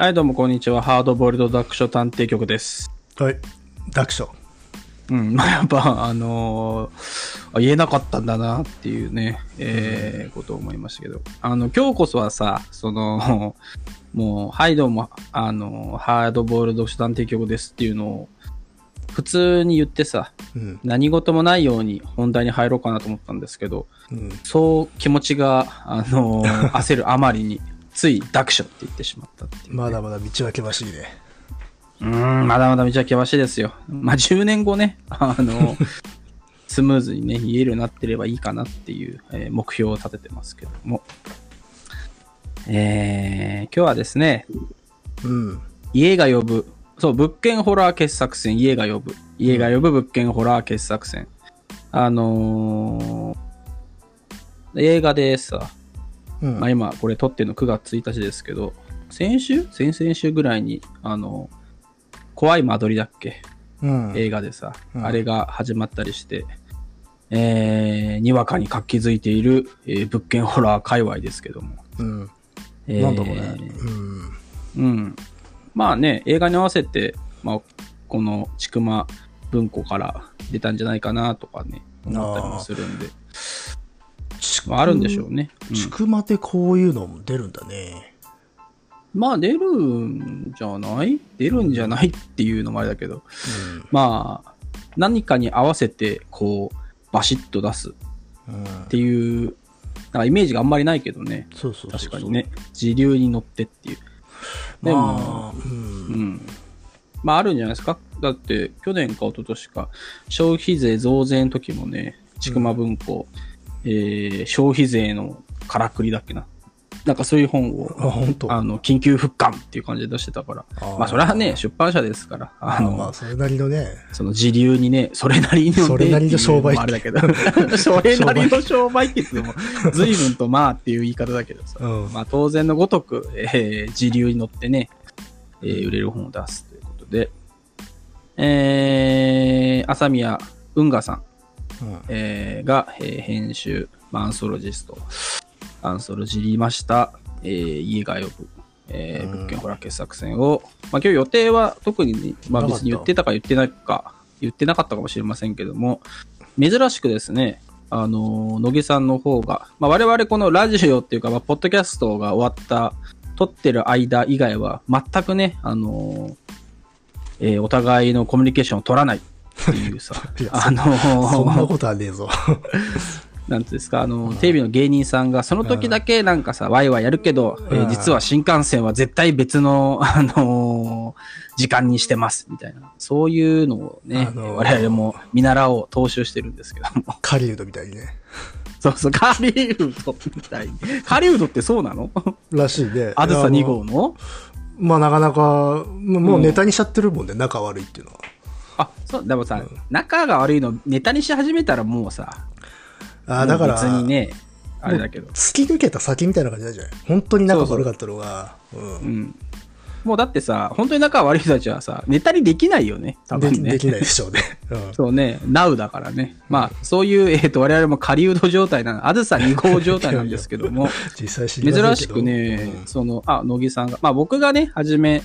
はい、どうもこんにちは。ハードボイルド読書探偵局です。はい。読書。うん、まあやっぱ、あのーあ言えなかったんだなっていうね、えーことを思いましたけど。あの、今日こそはさ、その、もう、はい、どうも、あの、ハードボイルド読書探偵局ですっていうのを、普通に言ってさ、うん。何事もないように本題に入ろうかなと思ったんですけど、うん。そう気持ちが、あのー焦るあまりに、つい読書って言ってしまったっていうね、まだまだ道は険しいね。うーん、まだまだ道は険しいですよ。まあ、10年後ね、あの、スムーズにね、言えるようになってればいいかなっていう、えー目標を立ててますけども。えー、今日はですね、うん。家が呼ぶ、そう、物件ホラー傑作戦、家が呼ぶ。家が呼ぶ物件ホラー傑作戦。あのー映画でさ、うん。まあ、今これ撮ってるの9月1日ですけど、先週？先々週ぐらいに、あの、怖い間取りだっけ？うん。映画でさ、うんあれが始まったりして、えー、にわかに活気づいている、えー物件ホラー界隈ですけども。うん。えーなんだろうね。うん。うん。まあね、映画に合わせて、まあ、このちくま文庫から出たんじゃないかなとかね、思ったりもするんで、ちまあ、あるんでしょうね。うんちくまでこういうのも出るんだね。まあ出るんじゃない？出るんじゃないっていうのもあれだけど、まあ、何かに合わせて、こう、バシッと出すうん。うん。っていう、なんかイメージがあんまりないけどね。そうそう。確かにね。時流に乗ってっていう。でも、まあ、うん。うん。まああるんじゃないですか？だって、去年か一昨年か、消費税増税の時もね、ちくま文庫、えー、消費税のからくりだっけな。なんかそういう本を、あ、本当。あの、緊急復刊っていう感じで出してたから。あーまあそれはね、出版社ですから、あの、あまあ、それなりのね。その時流にね、それなりのねそれなりの商売あれだけど、それなりの商売って言 っても、随分とまあっていう言い方だけどさ、うん。まあ当然のごとく、えー時流に乗ってね、えー売れる本を出すということで、えー、朝宮運河さん、うん。えーが、えー編集、まあアンソロジスト、アンソロジりました、えー家が呼ぶ、えーうん。物件ホラー傑作戦を、まあ今日予定は特にね、まあ別に言ってたか言ってないか、言ってなかったかもしれませんけども、珍しくですね、あのー乃木さんの方が、まあ我々このラジオっていうか、まあポッドキャストが終わった、撮ってる間以外は、全くね、あのーえーお互いのコミュニケーションを取らないっていうさあのーそんなことはねえぞ。なんていうんですか、あの、テレビの芸人さんが、その時だけなんかさ、ワイワイやるけど、えーうん実は新幹線は絶対別の、あのー時間にしてます、みたいな。そういうのをね、あのー我々も見習おう、踏襲してるんですけども。狩人みたいにね。そうそう、カリウドみたいに。カリウドってそうなの？らしいね。あずさ2いや号のまあ、なかなか、もうネタにしちゃってるもんね、仲悪いっていうのは。あ、そう、でもさ、仲が悪いのネタにし始めたらもうさ、ああ、だから、別にね、あれだけど。突き抜けた先みたいな感じなんじゃない？本当に仲悪かったのが、うん。うん。もうだってさ、本当に仲が悪い人たちはさ、ネタにできないよね、多で分ね。きできないでしょうね。うん。そうね、Now だからね。まあ、そういう、えっ、と、我々も狩人状態なの、あずさ2号状態なんですけども、実際珍しくね、その、あ、乃木さんが、まあ僕がね、はじめ、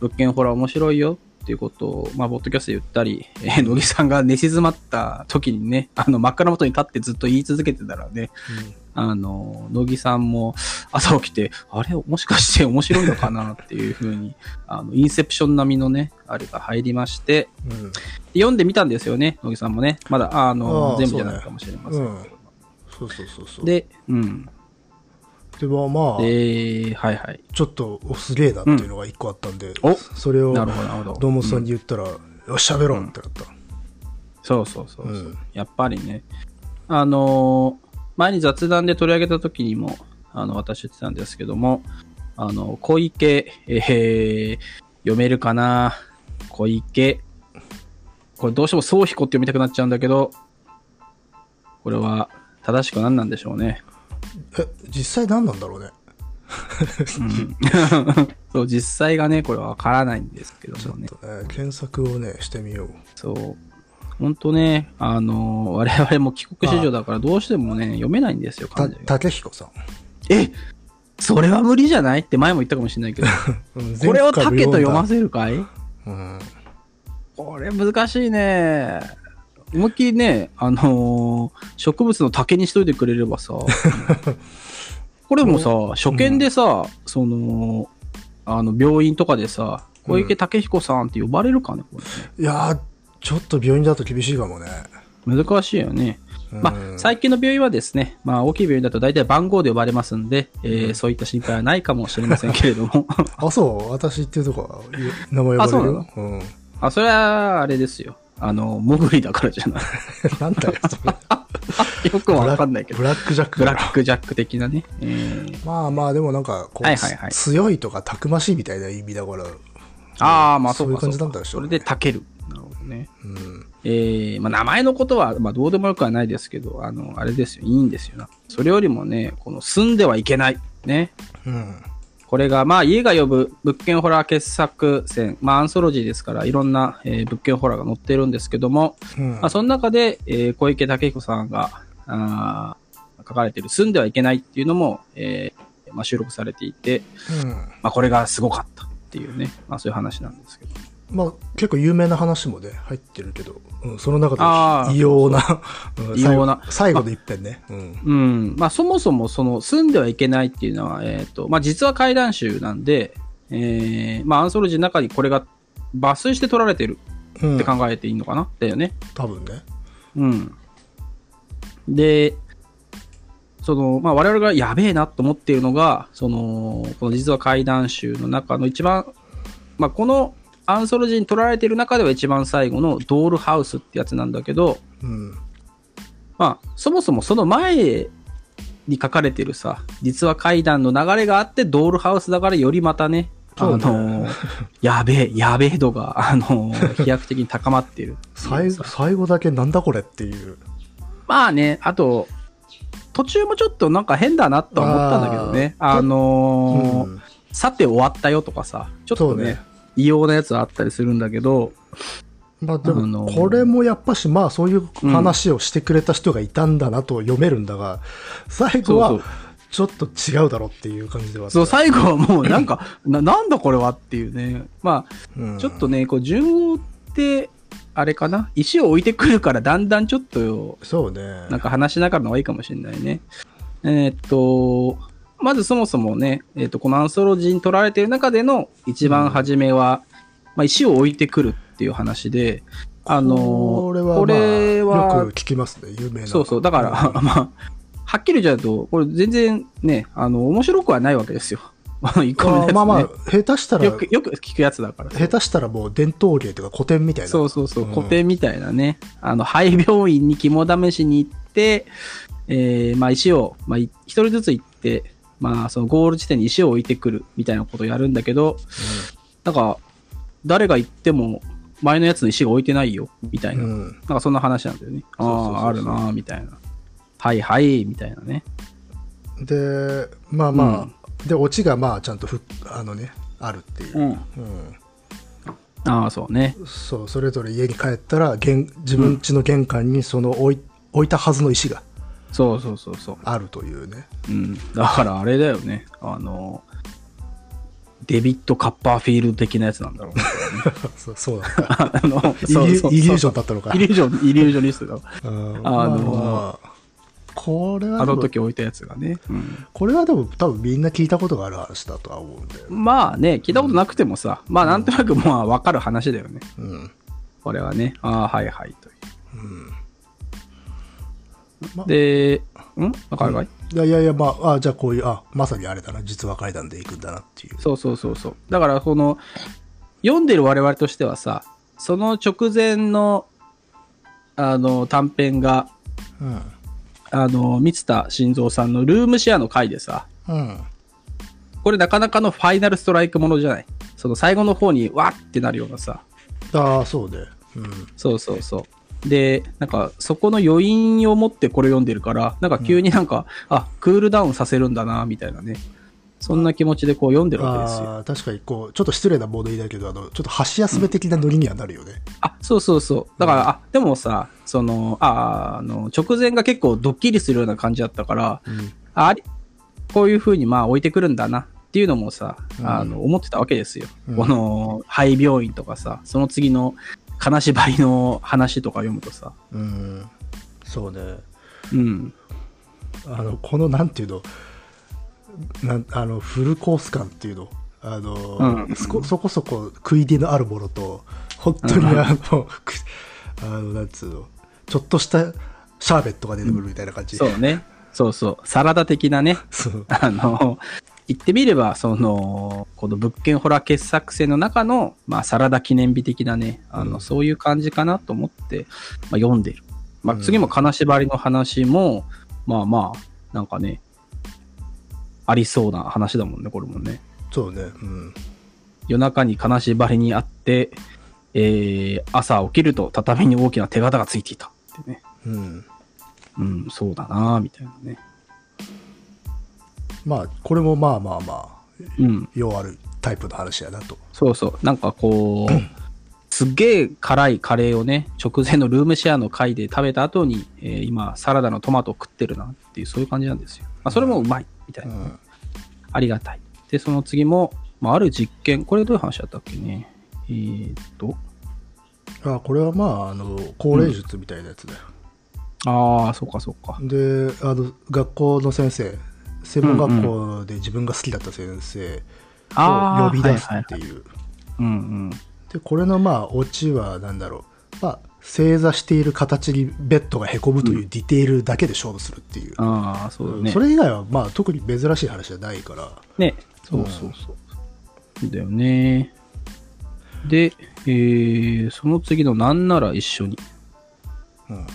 物件ホラー面白いよっていうことを、まあ、ボッドキャストで言ったり、えー乃木さんが寝静まった時にね、あの、真っ赤な元に立ってずっと言い続けてたらね、あの、乃木さんも朝起きて、あれ、もしかして面白いのかなっていうふうに、あの、インセプション並みのね、あれが入りまして、うんうん読んでみたんですよね、乃木さんもね。まだ、あの、全部じゃないかもしれませんけど。うんそうそうそうそう。で、うん。でもまあ、で、はいはい。ちょっと、おすげえなっていうのが一個あったんで、おそれを、なるほど、なるほど。堂本さんに言ったら、よし、喋ろうってなった。そうそうそうそう、うんやっぱりね。あのー前に雑談で取り上げた時にも、あの、私言ってたんですけども、あの、小池、えー、読めるかな？小池。これどうしても総彦って読みたくなっちゃうんだけど、これは正しく何なんでしょうね。え、実際何なんだろうね。そう、実際がね、これはわからないんですけどもね。えー検索をね、してみよう。そう。本当ね、あの我々も帰国子女だからどうしてもね、読めないんですよ、た。竹彦さん。えそれは無理じゃない？って前も言ったかもしれないけど。うんこれを竹と読ませせるかい？うん。これ難しいね。思いっきりね、あのー植物の竹にしといてくれればさ。これもさ、初見でさ、その、あの、病院とかでさ、小池武彦さんって呼ばれるかね、こいやー、ちょっと病院だと厳しいかもね。難しいよね。まあ、最近の病院はですね、まあ、大きい病院だと大体番号で呼ばれますんで、えーそういった心配はないかもしれませんけれども。あ、そう、私っていうとこは、名前呼ばれる？よ。うん。あ、それは、あれですよ。あの、モグリだからじゃない。なんだよ、それ。よくわかんないけどブ。ラックジャックブだラックジャック的なね。えーまあまあ、でもなんか、こう、はいはいはい強いとかたくましいみたいな意味だから、ああ、まあそいう感じ。なんだでしょうねそれでたける。なるほどね。うん。えー、まあ名前のことは、まあどうでもよくはないですけど、あの、あれですよ。いいんですよな。それよりもね、この住んではいけない。ね。うん。これが、まあ、家が呼ぶ物件ホラー傑作選、まあ、アンソロジーですから、いろんな、えー物件ホラーが載ってるんですけども、うん。まあ、その中で、えー小池武彦さんが、あー書かれている住んではいけないっていうのも、えーまあ、収録されていて、うん。まあ、これがすごかったっていうね、まあ、そういう話なんですけど。まあ、結構有名な話もね、入ってるけど、うん、その中あーで異様な、うん異様な最後で一遍ね。うん。うん。まあ、そもそも、その、住んではいけないっていうのは、えっ、と、まあ、実は怪談集なんで、えー、まあ、アンソロジーの中にこれが抜粋して取られてるうんって考えていいのかな、だよね。多分ね。うん。で、その、まあ、我々がやべえなと思っているのが、その、この実は怪談集の中の一番、まあ、このアンソロジーに取られている中では一番最後のドールハウスってやつなんだけど、うん。まあ、そもそもその前に書かれてるさ、実は怪談の流れがあって、ドールハウスだからよりまたね、あの、やべえ、やべえ度が、あの、飛躍的に高まっている。最後、最後だけなんだこれっていう。まあね、あと、途中もちょっとなんか変だなとは思ったんだけどね。ああーのーうんさて終わったよとかさ、ちょっとね、ね異様なやつあったりするんだけど、まあであのも、これもやっぱし、まあそういう話をしてくれた人がいたんだなと読めるんだが、最後はちょっと違うだろうっていう感じではそう、最後はもうなんか、な、なんだこれはっていうね。まあ、うんちょっとね、こう、順を追って、あれかな？石を置いてくるから、だんだんちょっと、そうね。なんか話しながらの方がいいかもしれないね。えーっと、まずそもそもね、えーっと、このアンソロジーに取られている中での一番初めは、まあ、石を置いてくるっていう話で、あのーこれは、まあ、これはよく聞きますね、有名な。そうそう、だから、まあ、はっきり言っちゃうと、これ全然ね、あの、面白くはないわけですよ。一個目のやつ、ね。まあまあ、下手したら、よく、よく聞くやつだから。下手したらもう伝統芸というか古典みたいな。そうそうそう、うん古典みたいなね。あの、廃病院に肝試しに行って、えー、まあ石を、まあ、い一人ずつ行って、まあ、そのゴール地点に石を置いてくるみたいなことをやるんだけど、なんか、誰が行っても、前のやつの石が置いてないよ、みたいな。うなんん。かそんな話なんだよね。ああ、あるな、みたいな。はいはい、みたいなね。で、まあまあ、で、オチがまあちゃんとふあのね、あるっていう。うん。うんああ、そうね。そう、それぞれ家に帰ったら、玄自分家の玄関にその置い置いたはずの石がそうそうそうそう。あるというね。うん。だからあれだよね。あの、デビッド・カッパーフィールド的なやつなんだろうね。そうそうなんか。あの、イリそうそうそうイリュージョンだったのか。イリュージョン、イリュージョニストだ。うんあのままあこれはあの時置いたやつがね。うんこれはでも多分みんな聞いたことがある話だとは思うんで。まあね、聞いたことなくてもさ、まあなんとなくまあわかる話だよね。うん。これはね。ああ、はいはいといまう。で、ん？わかるかい、いやいやいや、まあ、あじゃあこういう、あ、まさにあれだな、実話怪談で行くんだなっていう。そうそうそうそう。だからこの、読んでる我々としてはさ、その直前の、あの、短編が、うん。あの、三田晋三さんのルームシェアの回でさ、うん。これなかなかのファイナルストライクものじゃない？その最後の方にわーってなるようなさ、ああ、そうで。うん。そうそうそう。で、なんか、そこの余韻を持ってこれ読んでるから、なんか急になんか、あ、クールダウンさせるんだな、みたいなね。そんな気持ちでこう読んでるわけですよ。確かにこう、ちょっと失礼な物言いだけど、あの、ちょっと箸休め的なノリにはなるよね。あ、そうそうそう。だから、あ、でもさ、その、あ、あの、直前が結構ドッキリするような感じだったから、うん。あこういう風にまあ置いてくるんだなっていうのもさ、うんあの、思ってたわけですよ。うんこの、廃病院とかさ、その次の金縛りの話とか読むとさ、うん。そうね。うん。あの、この、なんていうの、なんあの、フルコース感っていうの、あの、うんそこそこそこ食い気のあるものと、本当にうんあの、くあの、なんつうの、ちょっとしたシャーベットが出てくるみたいな感じ。そうね。そうそう。サラダ的なね。あの、言ってみれば、その、この物件ホラー傑作選の中の、まあ、サラダ記念日的なね、あの、うんそういう感じかなと思って、まあ、読んでる。まあ、うん次も金縛りの話も、まあまあ、なんかね、ありそうな話だもんね、これもね。そうね。うん。夜中に金縛りにあって、えー、朝起きると畳に大きな手形がついていたってね。うん。うん、そうだなみたいなね。まあ、これもまあまあまあ、うん。用あるタイプの話やなと。そうそう。なんかこう、すっげえ辛いカレーをね、直前のルームシェアの回で食べた後に、えー今、サラダのトマトを食ってるなっていう、そういう感じなんですよ。まあ、それもうまい、みたいうな、ん。ありがたい。で、その次も、まあ、ある実験、これどういう話だったっけね？えーっと、あ、これはまあ、あの、高齢術みたいなやつだよ。ああ、そうかそうか。であの学校の先生専門学校で自分が好きだった先生を呼び出すっていう。でこれのまあオチは何だろうまあ正座している形にベッドがへこむというディテールだけで勝負するっていう、ああ、そうだね。それ以外はまあ特に珍しい話じゃないからね。そうそうそう。だよね。で、えー、その次のなんなら一緒に。うん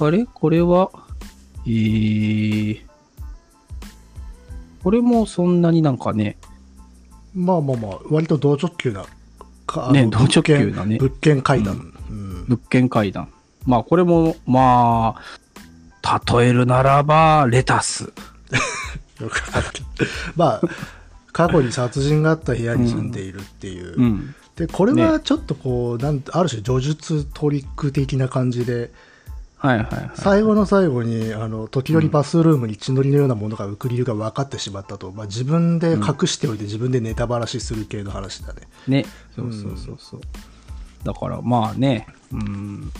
あれ？これは、えー、これもそんなになんかね、まあまあまあ割と同直球なね同直球なね。物件階段、うん。物件階段。まあこれも、まあ、例えるならば、レタス。よくわかまあ過去に殺人があった部屋に住んでいるっていう、うん。でこれはちょっとこう、なんある種叙述トリック的な感じではいはいはい。最後の最後にあの時折バスルームに血のりのようなものが浮く理由が分かってしまったと、まあ、自分で隠しておいて自分でネタばらしする系の話だね、ね。そうそうそうそう。だからまあね、うん、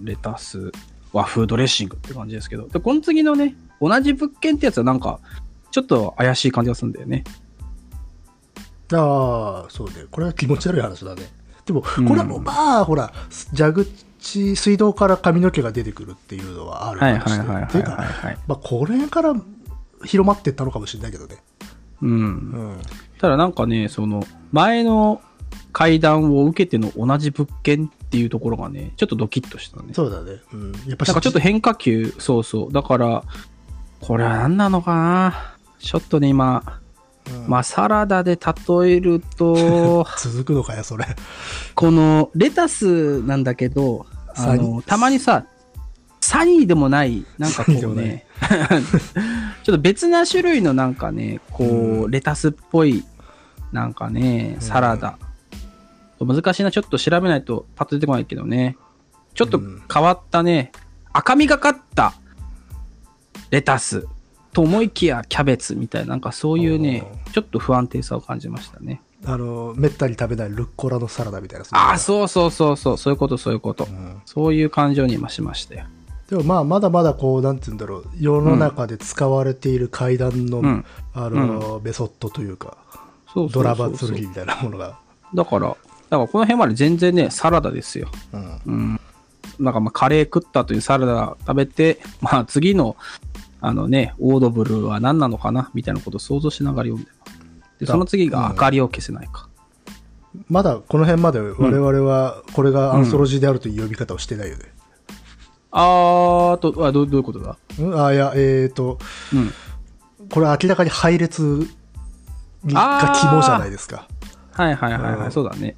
レタス、和風ドレッシングって感じですけど、で、この次のね、同じ物件ってやつはなんか、ちょっと怪しい感じがするんだよね。ああそうねこれは気持ち悪い話だねでもこうんれはもうまあほら蛇口水道から髪の毛が出てくるっていうのはあるはい話でっていうか。まあ、これから広まってったのかもしれないけどねうん。うんただなんかね、その、前の階段を受けての同じ物件っていうところがね、ちょっとドキッとしたね。そうだね、うん、やっぱなんかちょっと変化球、そうそう。だから、これは何なのかなちょっとね、今、うんまあ、サラダで例えると、続くのかよそれ。このレタスなんだけど、あの、たまにさ、サニーでもない、なんかこうね、ちょっと別な種類のなんかね、こう、うん。レタスっぽい、なんかね、サラダ。難しいな、ちょっと調べないとパッと出てこないけどね。ちょっと変わったね、赤みがかったレタスと思いきやキャベツみたいな、なんかそういうね、ちょっと不安定さを感じましたね。あのめったに食べないルッコラのサラダみたいなああ、うそうそうそうそう、そういうことそういうこと。んそういう感情に今しましたよ。でもまあまだまだこうなんて言うんだろう世の中で使われている階段の、うんあの、メソッドというかドラバ剣みたいなものが、だから、だからこの辺まで全然ね、サラダですよ。うんうん。なんかまあカレー食ったというサラダ食べて、まあ次の、あのね、オードブルは何なのかな？みたいなことを想像しながら読んでます。で、その次が明かりを消せないか。まだこの辺まで我々はこれがアンソロジーであるという呼び方をしてないよね、あーあと、あどうどういうことだ？うん、あいやえっ、とうん。これ明らかに配列にあーが肝じゃないですか。はいはいはいはい、うん。そうだね。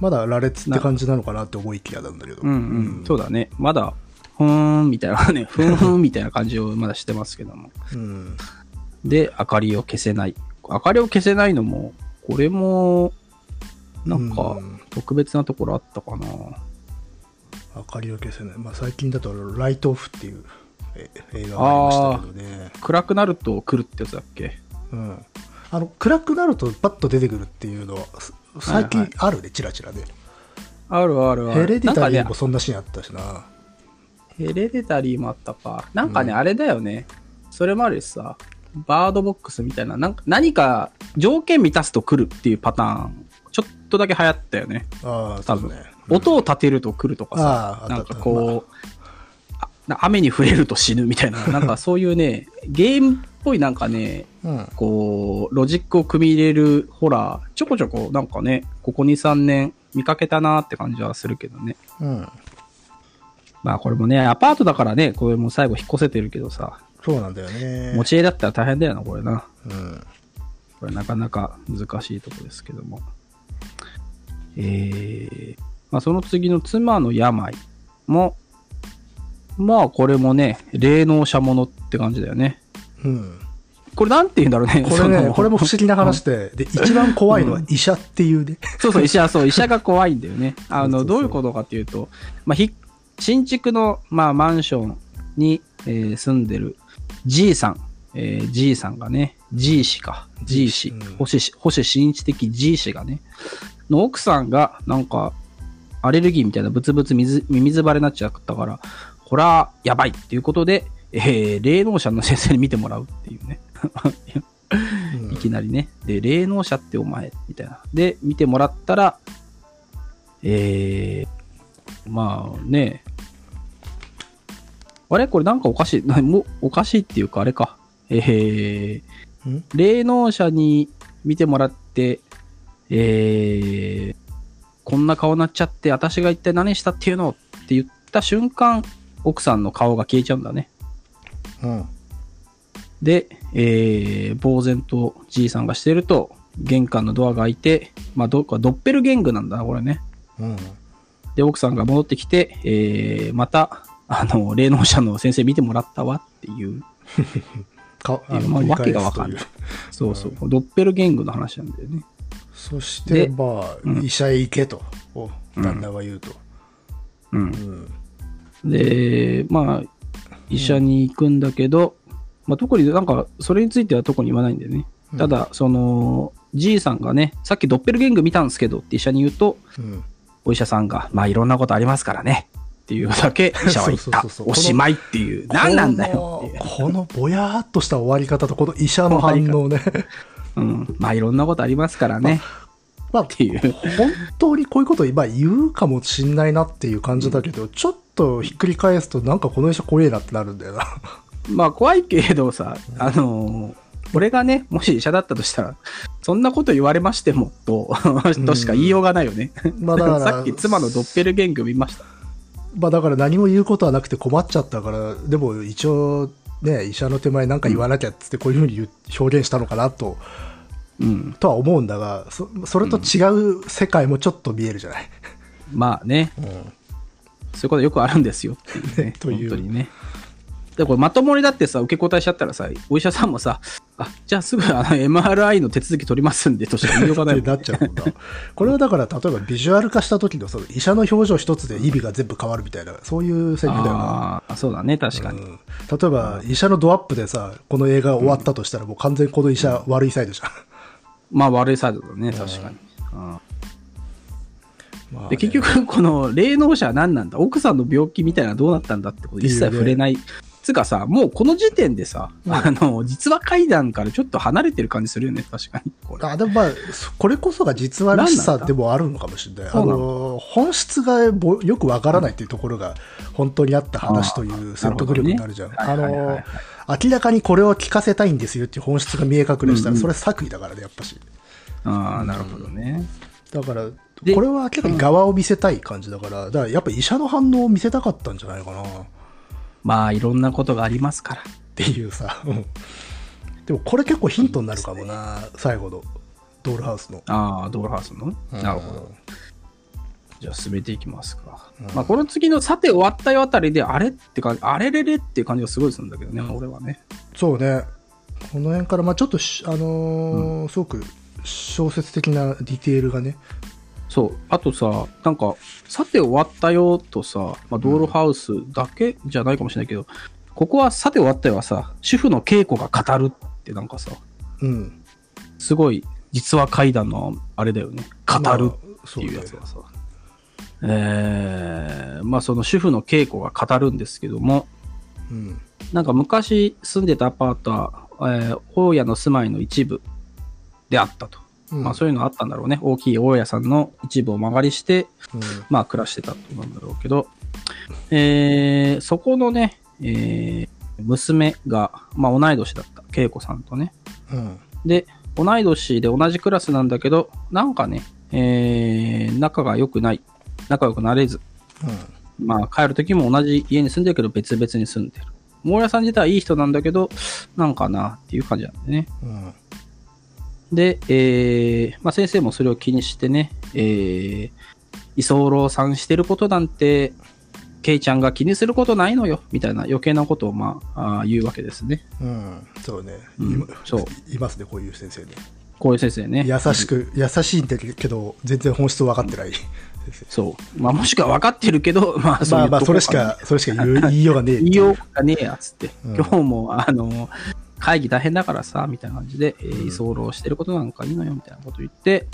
まだ羅列って感じなのかなって思いきやなんだけど。うん。うん、そうだね。まだ、ふーんみたいなね、ふーんみたいな感じをまだしてますけども。うんで、明かりを消せない。明かりを消せないのも、これも、なんかうん、特別なところあったかな。明かりを消せない、まあ、最近だとライトオフっていうえ映画がありましたけどね。暗くなると来るってやつだっけ？うん。あの、暗くなるとパッと出てくるっていうのは、す最近はいはいあるね、チラチラで。あるあるある。ヘレディタリーもそんなシーンあったしな。ヘレディタリーもあったか。なんかね、うんあれだよね。それもあるしさ、バードボックスみたいな、なんか何か条件満たすと来るっていうパターン、ちょっとだけ流行ったよね。ああ、多分。そうね。音を立てると来るとかさ、なんかこう、あな雨に触れると死ぬみたいな、なんかそういうね、ゲームっぽいなんかね、うん。こう、ロジックを組み入れるホラー、ちょこちょこなんかね、ここ2、3年見かけたなって感じはするけどね。うん。まあこれもね、アパートだからね、これも最後引っ越せてるけどさ、そうなんだよね。持ち家だったら大変だよな、これな。うん。これなかなか難しいとこですけども。えー、まあその次の妻の病も、まあこれもね、霊能者ものって感じだよね。うん。これなんて言うんだろうね。これね、これも不思議な話で、で、一番怖いのは医者っていうね。そうそう、医者、そう、医者が怖いんだよね。あの、どういうことかっていうと、まあ、ひ、新築の、まあ、マンションに、えー住んでる G さん、えー G さんがね、G 氏か、G 氏、うん星氏、星新一的 G 氏がね、の奥さんが、なんか、アレルギーみたいなブツブツ水、ミミズバレになっちゃったから、これはやばいっていうことで、えー霊能者の先生に見てもらうっていうね。うんいきなりね。で、霊能者ってお前、みたいな。で、見てもらったら、えー、まあね、あれ？これなんかおかしい。なもうおかしいっていうか、あれか。えー、ん霊能者に見てもらって、えー、こんな顔になっちゃって、私が一体何したっていうのって言った瞬間、奥さんの顔が消えちゃうんだね。うん。で、えー、呆然とじいさんがしてると、玄関のドアが開いて、まあ、どっかドッペルゲングなんだな、これね。うん。で、奥さんが戻ってきて、えー、また、あの、霊能者の先生見てもらったわっていう、か、あ、わけがわかんいない。そうそう、ドッペルゲングの話なんだよね。そして、でまあ、うん医者へ行けと、お旦那が言うと。うんう。ん。で、まあ、医者に行くんだけど、まあ、特になんか、それについては特に言わないんだよね。ただ、その、じいさんがね、さっきドッペルゲング見たんですけどって医者に言うと、うん。お医者さんが、まあいろんなことありますからね。っていうだけ医者は言った おしまいっていう。何なんだよ。このぼやーっとした終わり方と、この医者の反応ね。うん。まあいろんなことありますからね。まあ、っていう。本当にこういうこと今言うかもしんないなっていう感じだけど、ちょっとひっくり返すと、なんかこの医者怖えなってなるんだよな。まあ怖いけれどさ、あのー俺がね、もし医者だったとしたら、そんなこと言われましても、と、としか言いようがないよね。まあだからさっき妻のドッペルゲング見ました。まあだから何も言うことはなくて困っちゃったから、でも一応ね、医者の手前なんか言わなきゃっつってこういうふうに表現したのかなと、うん。とは思うんだが、そそれと違う世界もちょっと見えるじゃない？まあね、うんそういうことよくあるんですよっていうね。という本当にね。で、これまともにだってさ、受け答えしちゃったらさ、お医者さんもさ、あ、じゃあすぐあの MRI の手続き取りますんでとしか言いようがないなっちゃうんだ。これはだから、例えばビジュアル化した時のその医者の表情一つで意味が全部変わるみたいな、そういうセリフだよな。ああ、そうだね、確かに。うん例えば、医者のドアップでさ、この映画終わったとしたら、もう完全にこの医者悪いサイドじゃん。まあ悪いサイドだね、確かに。うんまあねで結局、この霊能者は何なんだ？奥さんの病気みたいなのはどうなったんだってこと一切触れない。つうかさ、もうこの時点でさ、うんあの、実話怪談からちょっと離れてる感じするよね、確かに。これあでもまあ、これこそが実話らしさでもあるのかもしれない。なの、本質がぼよくわからないっていうところが、本当にあった話という説得力になるじゃん。あねはいはいはいの、明らかにこれを聞かせたいんですよっていう本質が見え隠れしたら、それ作為だからね、やっぱし。ああ、なるほどね。だから、でこれは明らかに側を見せたい感じだから、だからやっぱ医者の反応を見せたかったんじゃないかな。っまあ、いろんなことがありますから。ていうさ。う んでもこれ結構ヒントになるかもな、最後の。ドールハウスの。ああ、ドールハウスの、うんなるほど。じゃあ進めていきますか。うんまあ、この次のさて終わったよあたりで、あれって感じ、あれれれっていう感じがすごいするんだけどね、俺はね。そうね。この辺から、まあちょっとし、あのーすごく小説的なディテールがね。そう。あとさ、なんか、さて終わったよとさ、まあ、ドールハウスだけじゃないかもしれないけど、ここはさて終わったよはさ、主婦の稽古が語るってなんかさ、うん。すごい実話怪談のあれだよね。語るっていうやつがさ。えー、まあその主婦の稽古が語るんですけども、うん。なんか昔住んでたアパートは、えー大家の住まいの一部であったと。うんまあそういうのあったんだろうね。大きい大家さんの一部を間借りして、うんまあ暮らしてたと思うんだろうけど、えー、そこのね、えー、娘が、まあ同い年だった。恵子さんとね。うん。で、同い年で同じクラスなんだけど、なんかね、えー、仲が良くない。仲良くなれず。まあ帰る時も同じ家に住んでるけど別々に住んでる。大家さん自体はいい人なんだけど、なんかなっていう感じなんでね。うん。で、えー、まあ先生もそれを気にしてね、えー、居候さんしてることなんて、ケイちゃんが気にすることないのよ、みたいな余計なことをまああー言うわけですね。うん。そうね。うんそう いますね、こういう先生ね。こういう先生ね。優しく、優しいんだけど、全然本質分かってない。そう。まあもしくは分かってるけど、まあそういうまあまあ、それしか、それしか言いようがねえ言いようがねえやつって、うん今日もあの会議大変だからさ、みたいな感じで、えー居候してることなんかいいのよ、みたいなこと言って、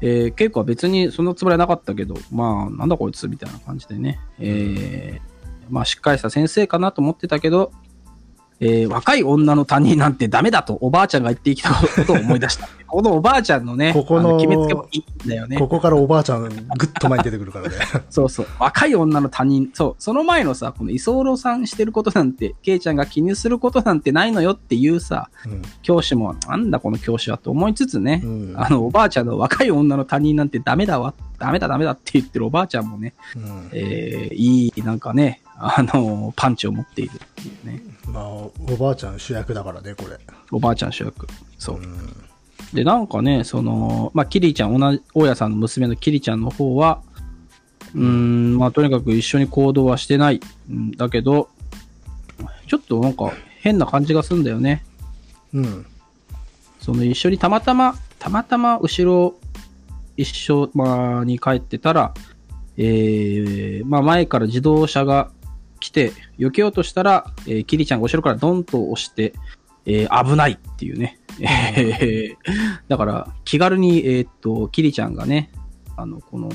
えー、結構は別にそのつもりはなかったけど、まあ、なんだこいつ、みたいな感じでね、えーまあ、しっかりした先生かなと思ってたけど、えー若い女の担任なんてダメだとおばあちゃんが言ってきたことを思い出した。このおばあちゃんのね、ここのあ決めつけもいいんだよね。ここからおばあちゃん、ぐっと前に出てくるからね。そうそう。若い女の他人。そう。その前のさ、この居候さんしてることなんて、ケイちゃんが気にすることなんてないのよっていうさ、うん。教師も、なんだこの教師はと思いつつね、うんあの、おばあちゃんの若い女の他人なんてダメだわ、ダメだダメだって言ってるおばあちゃんもね、うんえー、いい、なんかね、あの、パンチを持っているっていうね。まあ、おおばあちゃん主役だからね、これ。おばあちゃん主役。そう。うん。で、なんかね、その、まあ、キリちゃん、同じ、大家さんの娘のキリちゃんの方は、うーん、まあ、とにかく一緒に行動はしてないんだけど、ちょっとなんか変な感じがするんだよね。うん。その一緒にたまたま、たまたま後ろ一緒、まあ、に帰ってたら、えー、まあ前から自動車が来て、避けようとしたら、えーキリちゃんが後ろからドンと押して、えー危ないっていうね。えーだから、気軽に、えーっと、キリちゃんがね、あの、この、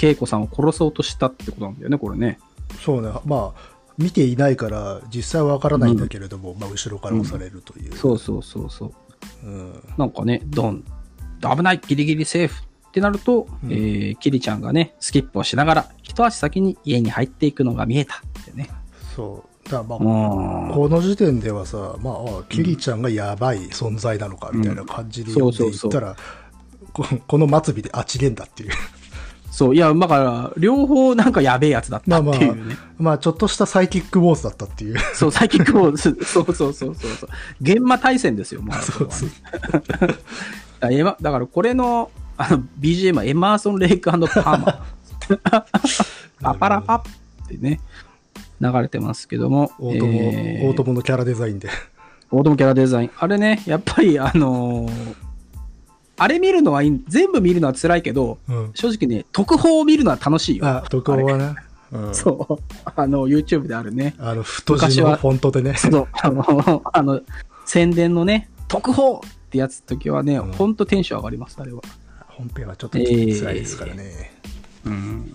恵子さんを殺そうとしたってことなんだよね、これね。そうね。まあ、見ていないから、実際はわからないんだけれども、まあ、後ろから押されるという。そうそうそうそう。うん。なんかね、ドン、危ない、ギリギリセーフってなると、うんえー、キリちゃんがね、スキップをしながら、一足先に家に入っていくのが見えたってね。そう。だまあ、うん。この時点ではさ、まあ、あキリちゃんがやばい存在なのかみたいな感じで読んでいったら、ここの末尾であちげんだっていう。そう、いや、だから、両方なんかやべえやつだったっていうね。まあ、ちょっとしたサイキックウォーズだったっていう。そう、サイキックも、そ うそうそうそうそう。現場対戦ですよ、もう。そうそう。だからエマだからこれの、あの、BGM はエマーソン・レイクパーマ。パパラパってね、流れてますけども。大友、えー大友のキャラデザインで。オートモキャラデザイン。あれね、やっぱり、あのーあれ見るのはいい、全部見るのは辛いけど、うん。正直ね、特報を見るのは楽しいよ。あ、特報はね。うん。そう。あの、YouTube であるね。あの、太字のフォントでね。そう、あの、あの、宣伝のね、特報ってやつ時はね、うんほんとテンション上がります、あれは。本編はちょっと辛いですからね。うん。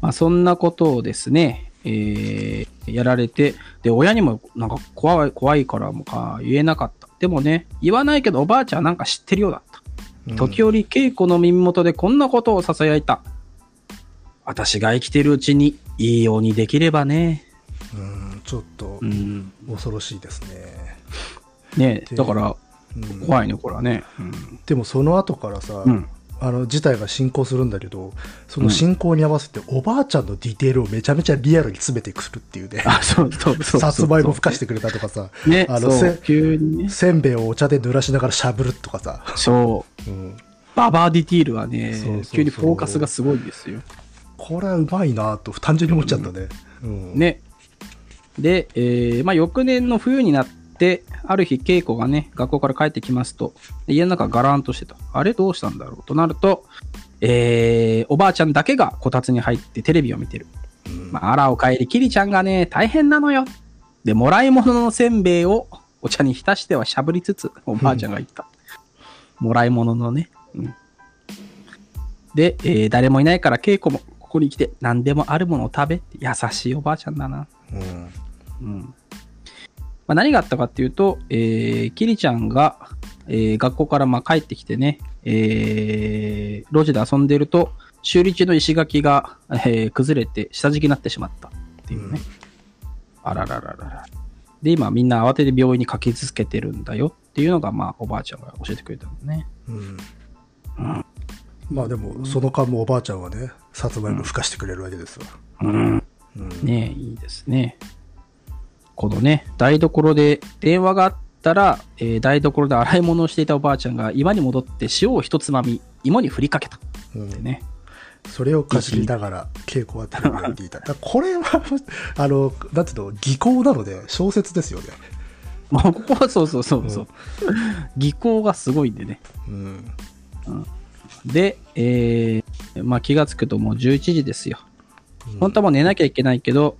まあ、そんなことをですね、えーやられて、で、親にもなんか怖い、怖いからもか言えなかった。でもね、言わないけどおばあちゃんはなんか知ってるようだった。うん時折稽古の耳元でこんなことを囁いた。私が生きてるうちにいいようにできればね。うん、ちょっとうん。恐ろしいですね。ねだからうん怖いね、これはね。うん。でもその後からさ、うん。あの事態が進行するんだけど、その進行に合わせておばあちゃんのディテールをめちゃめちゃリアルに詰めてくるっていうね。あ、そうそうそうそう。さつまいもふかしてくれたとかさ、ね、そうあのせ、急にね。せんべいをお茶で濡らしながらしゃぶるとかさ、そう。うん、ババアディティールはね急にフォーカスがすごいんですよ。これはうまいなと単純に思っちゃったね。うんね。で、えーまあ、翌年の冬になって、ある日、稽古がね、学校から帰ってきますと、で家の中ガランとしてた。あれどうしたんだろう？となると、えーおばあちゃんだけがこたつに入ってテレビを見てる。まあ、あらお帰り、キリちゃんがね、大変なのよっで、もらい物のせんべいをお茶に浸してはしゃぶりつつ、おばあちゃんが言った。もらい物のね。うんで、えー誰もいないから稽古もここに来て何でもあるものを食べって優しいおばあちゃんだな。うん。うんまあ、何があったかっていうと、えー、キリちゃんが、えー学校からまあ帰ってきてね、えー路地で遊んでいると、修理中の石垣が、えー崩れて下敷きになってしまったっていうね。あららららら。で、今みんな慌てて病院に駆けつけてるんだよっていうのが、まあ、おばあちゃんが教えてくれたんだね。うん。まあでも、その間もおばあちゃんはね、さつまいもふかしてくれるわけですわ。うん。うん。ねいいですね。このね、台所で電話があったら、えー台所で洗い物をしていたおばあちゃんが今に戻って塩を一つまみ、芋に振りかけた。うんでね。それをかじりながら稽古はテレビを見ていた。これは、あの、なんていうの、技巧なので小説ですよね。まあ、ここはそうそうそうそう。技巧がすごいんでね。うん。で、えーまあ気がつくともう11時ですよ。本当はもう寝なきゃいけないけど、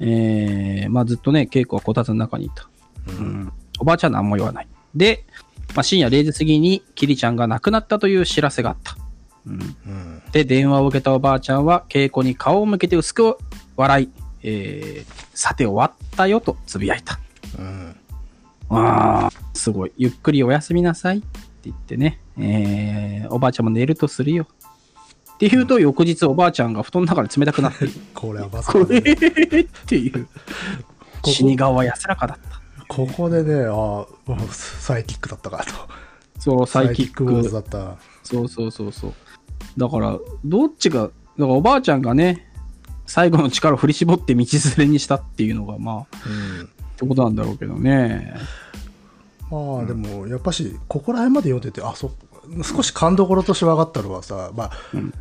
えーまあずっとね、稽古はこたつの中にいた。うんおばあちゃんは何も言わない。で、まあ、深夜0時過ぎにキリちゃんが亡くなったという知らせがあった。うん、うん。で、電話を受けたおばあちゃんは稽古に顔を向けて薄く笑い、えー、さて終わったよとつぶやいた。うん。ああ、すごい。ゆっくりお休みなさいって言ってね、えー、おばあちゃんも寝るとするよ。って言うと、翌日おばあちゃんが布団の中で冷たくなっている。これはまさかこれね、っていう。こ死に顔は安らかだった。ここでね、ああ、サイキックだったかと。そう、サイキック。ウォーズだった。そうそうそうそう。だから、どっちが、だからおばあちゃんがね、最後の力を振り絞って道連れにしたっていうのが、まあ、うん。ってことなんだろうけどね。まあでも、やっぱし、ここら辺まで読んでて、あ、そ、少し感動ころとして分かったのはさ、まあ、うん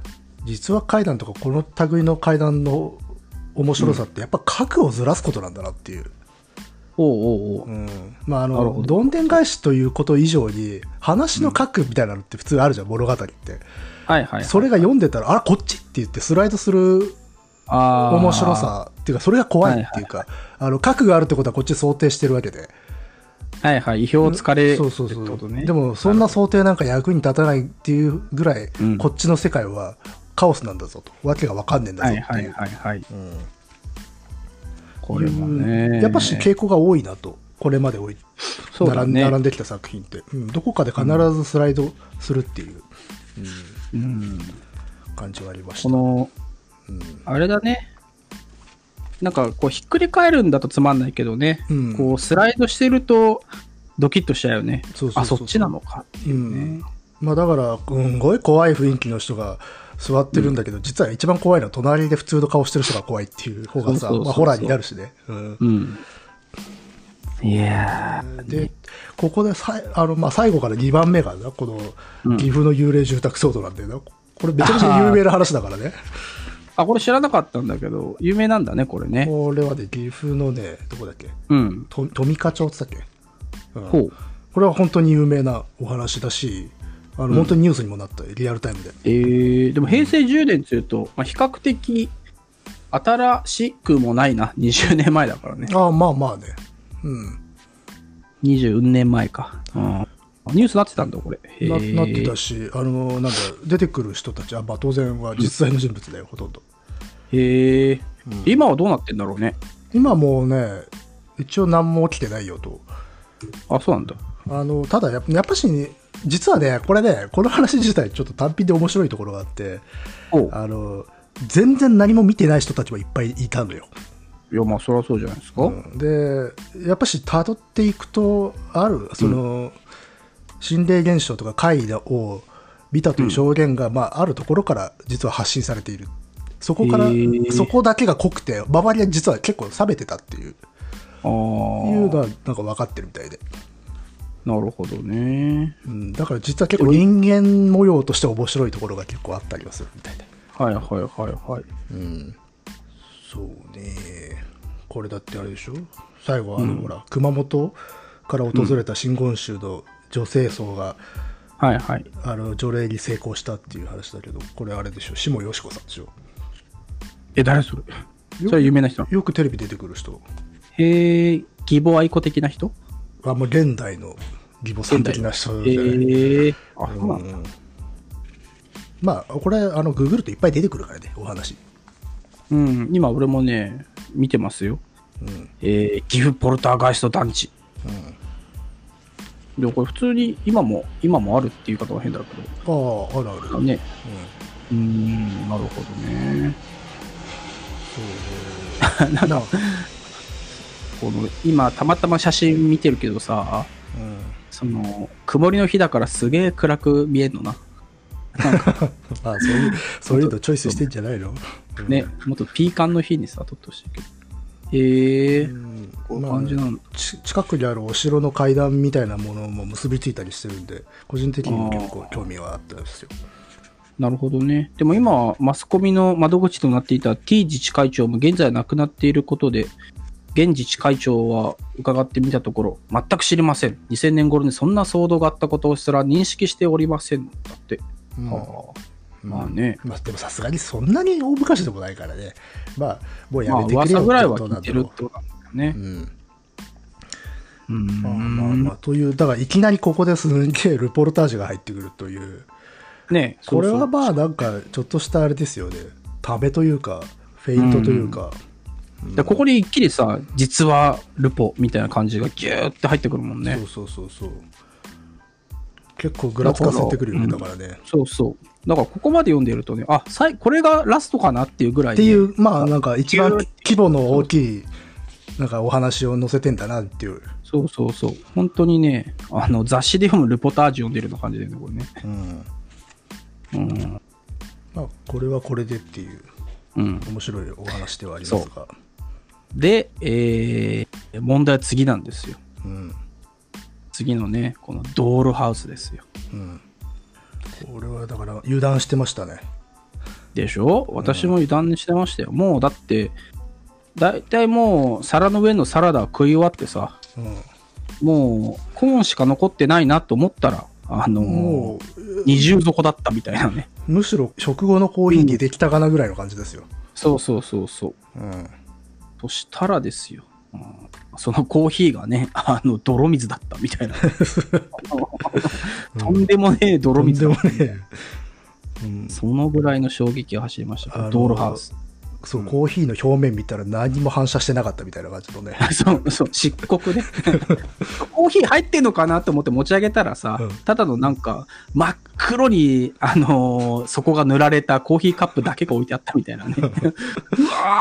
実話怪談とかこの類の怪談の面白さって、やっぱ核をずらすことなんだなっていう。おうおうおう。うん。まああの、どどんでん返しということ以上に、話の核みたいなのって普通あるじゃん、物語って。はいはい、はい。それが読んでたら、あら、こっちって言ってスライドする面白。さっていうか、それが怖いっていうか、あの、核があるってことはこっち想定してるわけで。はいはい。意表をつかれるってそうそうそうことね。でもそんな想定なんか役に立たないっていうぐらい、うんこっちの世界はカオスなんだぞとわけが分かんねえんだはいぞっていう、はいはいはい。うんこれもね。やっぱし傾向が多いなとこれまで多いそう。並ん並んできた作品って、うんどこかで必ずスライドするっていう、うんうん。感じはありましたこの、うんあれだね。なんか、こう、ひっくり返るんだとつまんないけどね。うんこう、スライドしてると、ドキッとしちゃうよね。そうそうあ、そっちなのかっていうね。うんまあだからすんごい怖い雰囲気の人が座ってるんだけど、実は一番怖いのは隣で普通の顔してる人が怖いっていう方がさまあホラーになるしね、うんうん。いやー。で、ここでさいあの、まあ、最後から2番目がな、この岐阜の幽霊住宅騒動なんだよな。これめちゃめちゃ有名な話だからね。あ、これ知らなかったんだけど、有名なんだね、これね。これはね、岐阜のね、どこだっけ？うん。と富加町って言ったっけ、うんほう。これは本当に有名なお話だし、あの、本当にニュースにもなった、リアルタイムで。えー、でも平成10年っていうと、まあ、比較的新しくもないな。20年前だからね。ああ、まあまあね。うん。20年前か。うん。ニュースなってたんだ、これ。へなーなってたし、あの、なんだ、出てくる人たちは、まあ当然は実際の人物だよ、ほとんど。へえ、今はどうなってんだろうね。今もうね、一応何も起きてないよと。あ、そうなんだ。あの、ただやっぱ、やっぱし、実はね、これね、この話自体ちょっと単品で面白いところがあって、あの、全然何も見てない人たちもいっぱいいたのよ。いや、まあ、そりゃそうじゃないですか。うんで、やっぱし辿っていくと、ある、その、心霊現象とか怪異を見たという証言が、まあ、あるところから実は発信されている。そこからへー、そこだけが濃くて、周りは実は結構冷めてたっていう、ああ。いうのはなんか分かってるみたいで。なるほどね。うん、だから実は結構人間模様として面白いところが結構あったりはするみたいで。はいはいはいはい。うん。そうね。これだってあれでしょ？最後はあの、ほら、熊本から訪れた真言宗の女性層が、はいはい。あの除霊に成功したっていう話だけど、これあれでしょ？下よしこさんでしょ？え、誰それ？それは有名な人よくテレビ出てくる人。へえ、義母愛子的な人？あもう現代の義母さん的な人じゃない。へえ、あ、そうなんだ。うん。まあこれあのググるといっぱい出てくるからねお話。うん、今俺もね、見てますよ。うん。えー、岐阜ポルターガイスト団地。でもこれ普通に今も、今もあるっていう方は変だけあああるある、ど、ね。うんうーん、なるほどね。そう なんかな、この、今たまたま写真見てるけどさ、うんその、曇りの日だからすげえ暗く見えんのな。なんか まあそういうそういうのチョイスしてんじゃないの？ね、もっとピーカンの日にさ、撮ってほしいけど。へえう、んこういうまあ感じなんだ。ち近くにあるお城の階段みたいなものも結びついたりしてるんで個人的にも結構興味はあったんですよなるほどね。でも今、マスコミの窓口となっていた T 自治会長も現在亡くなっていることで、現自治会長は伺ってみたところ、全く知りません。2000年頃にそんな騒動があったことをすら認識しておりません。だって。うんはあ、まあね。まあ、でもさすがにそんなに大昔でもないからね。まあもうやまあめてくれよ。噂ぐらいはってことなんだよね。う。ん。うん。まあまあまあというだからいきなりここですんげえルポルタージュが入ってくるという。ねこれはまあなんかちょっとしたあれですよね。ためというかフェイントというか、そうでここに一気にさ、実はルポみたいな感じがギューって入ってくるもんね。そうそうそうそう結構ぐらつかせてくるよねだからね、そうそう。だからここまで読んでるとね、あ、さいこれがラストかなっていうぐらい、ね。っていうまあなんか一番規模の大きいなんかお話を載せてんだなっていう、そうそうそう。本当にね、あの、雑誌で読むルポタージュ読んでるような感じだよね、これね。うんうん。まあ、これはこれでっていううん。面白いお話ではありますがで、えー、問題は次なんですよ。うん次のね、このドールハウスですよ。うんこれはだから油断してましたねでしょ？私も油断してましたよ。もうだって、だいたいもう皿の上のサラダ食い終わってさ、うんもうコーンしか残ってないなと思ったら、あのもー、二重底だったみたいなね。うむしろ食後のコーヒーにできたかなぐらいの感じですよ、そうそうそうそう。うん、そしたらですよ。うんそのコーヒーがね、あの、泥水だったみたいな。とんでもねえ泥水だったうん、そのぐらいの衝撃が走りました。あのードールハウス。そう、コーヒーの表面見たら何も反射してなかったみたいな感じのね そう、そう、漆黒で。コーヒー入ってんのかなと思って持ち上げたらさ、うんただのなんか、真っ黒に、あのー底が塗られたコーヒーカップだけが置いてあったみたいなね。うわ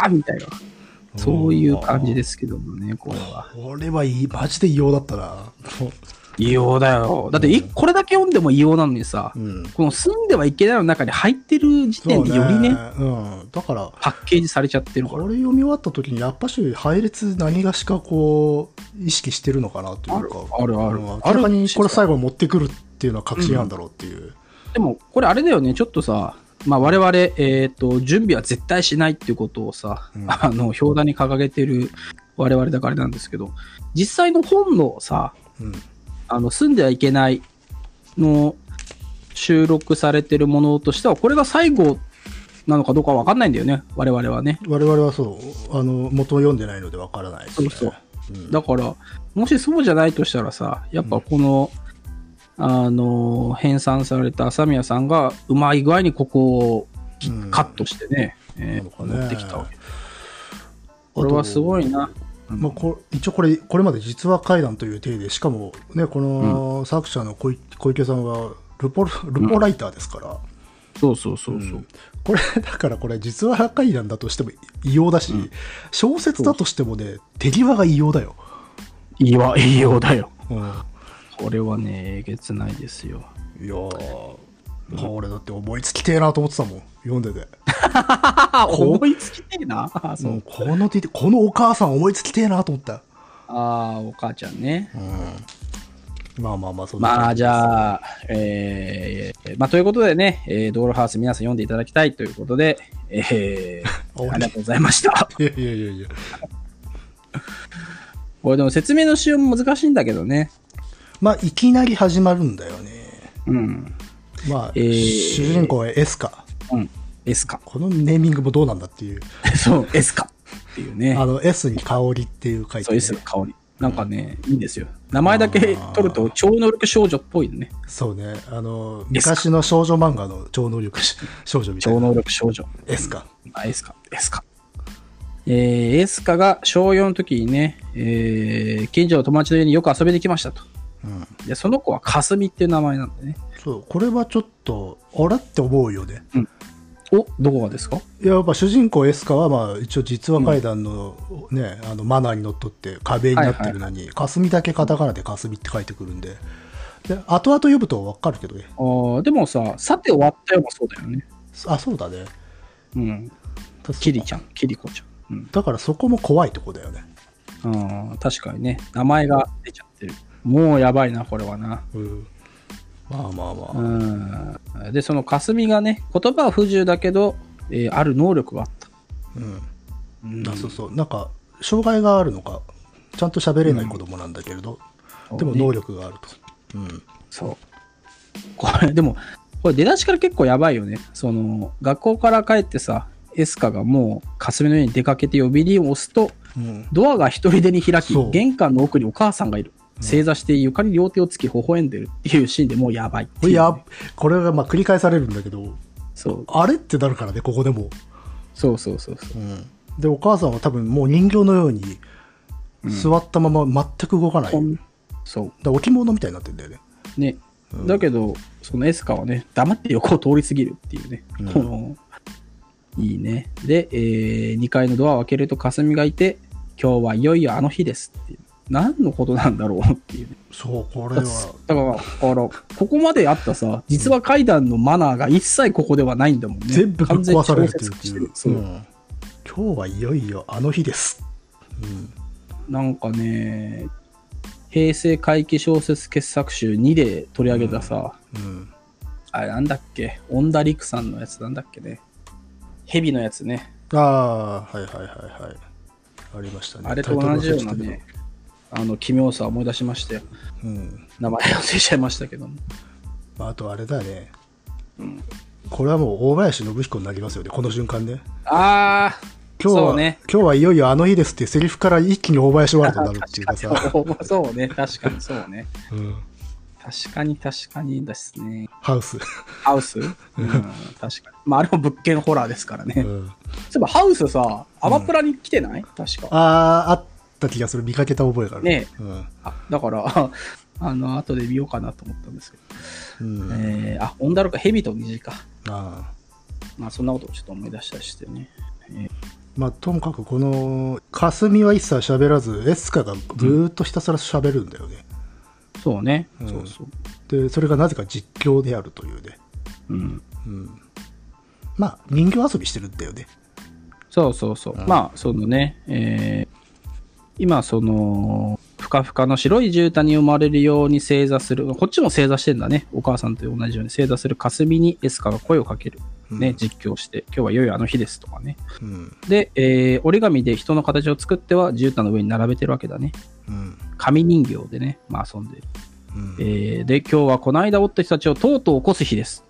ーみたいな。そういう感じですけどもね、これは。これはいいマジで異様だったな。異様だよ。だってい、これだけ読んでも異様なのにさ、うん。この住んではいけないの中に入ってる時点でよりね、うん、だからパッケージされちゃってるから。これ読み終わった時にやっぱし配列何がしかこう意識してるのかなというか。あるある。あるうん。明らかにこれ最後持ってくるっていうのは確信なんだろうっていう、でも、これあれだよね、ちょっとさ、まあ我々、えっ、と、準備は絶対しないっていうことをさ、うん。あの、表題に掲げてる我々だからなんですけど、実際の本のさ、うん。あの、住んではいけないの収録されてるものとしては、これが最後なのかどうかわかんないんだよね、我々はね。我々はそうあの元を読んでないのでわからないです、ね、そうそう。うん。だから、もしそうじゃないとしたらさ、やっぱこの、あの、編纂された朝宮さんがうまい具合にここをカットしてね、えーなのかね。持ってきたわけ。これはすごいな。まあ、こ一応これこれまで実話怪談という体でしかもねこの作者の小池さんはルポルポライターですから、そうそうそうそう。うん。これだからこれ実話怪談だとしても異様だし、小説だとしてもね手際が異様だよ、いいわ、いいようだよ。うん、これはね、えげつないですよ。いやー俺だって思いつきてえなと思ってたもん読んでて、あ、思いつきてえな？ううんこのこのお母さん思いつきてえなと思った、あー、お母ちゃんね。まあまあまあそんなまあ、じゃあ、えー、まあ、ということでね、えー、ドールハウス皆さん読んでいただきたいということで、えー、ありがとうございました。いやいやいやいやこれでも説明のしようも難しいんだけどね。まあいきなり始まるんだよねうん。まあ、えー主人公はエスカうん。S か。このネーミングもどうなんだっていう そう、S か。っていうね。あの S に香りっていう書いて、そう、S 香り。なんかね、いいんですよ。名前だけ取ると超能力少女っぽいね。そうね。あの、昔の少女漫画の超能力し少女みたいな。超能力少女。S か。あ、S か、S か。えー、エスカが小4の時にね、えー、近所の友達の家によく遊びに来ましたと。うん。で、その子はかすみっていう名前なんでね。そう、これはちょっと、あれって思うよね。お、どこがですか？いややっぱ主人公エスカは、まあ、一応実話怪談のね、あのマナーにのっとって壁になってるのに、霞だけカタカナで霞って書いてくるんで、で後々読むと分かるけどね。あーでもさ、さて終わったよもそうだよね。あ、そうだね。うん。キリちゃん、キリコちゃん。うん。だからそこも怖いとこだよね。あー確かにね、名前が出ちゃってる。もうやばいな、これはな。うん。まあまあまあ。うん。で、その霞がね、言葉は不自由だけど、えーある能力があった。うん。うんあそうそう。なんか、障害があるのか、ちゃんと喋れない子供なんだけれど、でも能力があると。うん。そう。これ、でも、これ出だしから結構やばいよね。その、学校から帰ってさ、エスカがもう、霞の家に出かけて呼び鈴を押すと、うん。ドアが一人でに開き玄関の奥にお母さんがいる。正座して床に両手をつき微笑んでるっていうシーンでもうやばいっていや、これがまあ繰り返されるんだけど、そうあれってなるからね、ここでも。そうそうそうそう。で、お母さんは多分もう人形のように、座ったまま全く動かない。だかこんそら置物みたいになってんだよね。う。ね。だけど、そのエスカはね、黙って横を通り過ぎるっていうね。うんこの、いいね。で、えー、2階のドアを開けると霞がいて、今日はいよいよあの日ですっていう。何のことなんだろうっていうね。そう、これは。だから、だからここまであったさ、実は階段のマナーが一切ここではないんだもんね。全部ぶっ壊されるってるそうう。ん今日はいよいよあの日です。うん。なんかね、平成回帰小説傑作集2で取り上げたさ、うん。あれなんだっけ、恩田陸さんのやつなんだっけね？蛇のやつね。ああ、はいはいはいはい。ありましたね。あれと同じようなね、あの奇妙さを思い出しまし。て。うん。名前忘れちゃいましたけども。まあ、あとあれだね。うん、これはもう大林信彦になりますよね、この瞬間ね。あー、今日は、そうね。今日はいよいよあの日ですってセリフから一気に大林ワールドになるっていうかさ。そ うそうね、確かにそうね。うん。確かに確かにですね。ハウス。ハウス、うん、確かに。まあ、あれも物件ホラーですからね。そういうん。えばハウスさ、アマプラに来てない、確か。ああ、あった気がする。見かけた覚えがある。ねうん。あだから、あの、後で見ようかなと思ったんですけど。うん。えー、あ、オンダルか、ヘビと虹か。ああ。まあ、そんなことをちょっと思い出したりしてね。えーまあ、ともかくこの、霞は一切喋らず、エスカがずーっとひたすら喋るんだよね。そうね、うんそうそう。で、それがなぜか実況であるというね。うん。うん。まあ、人形遊びしてるんだよね。そうそうそう。うんまあ、そのね、えー今、その、ふかふかの白い絨毯に生まれるように正座する、こっちも正座してんだね。お母さんと同じように正座する霞にエスカが声をかける。ね、うん実況して、今日はいよいよあの日ですとかね。うん。で、えー折り紙で人の形を作っては絨毯の上に並べてるわけだね。うん。紙人形でね、まあ遊んでる。うん。えーで、今日はこの間おった人たちをとうとう起こす日です。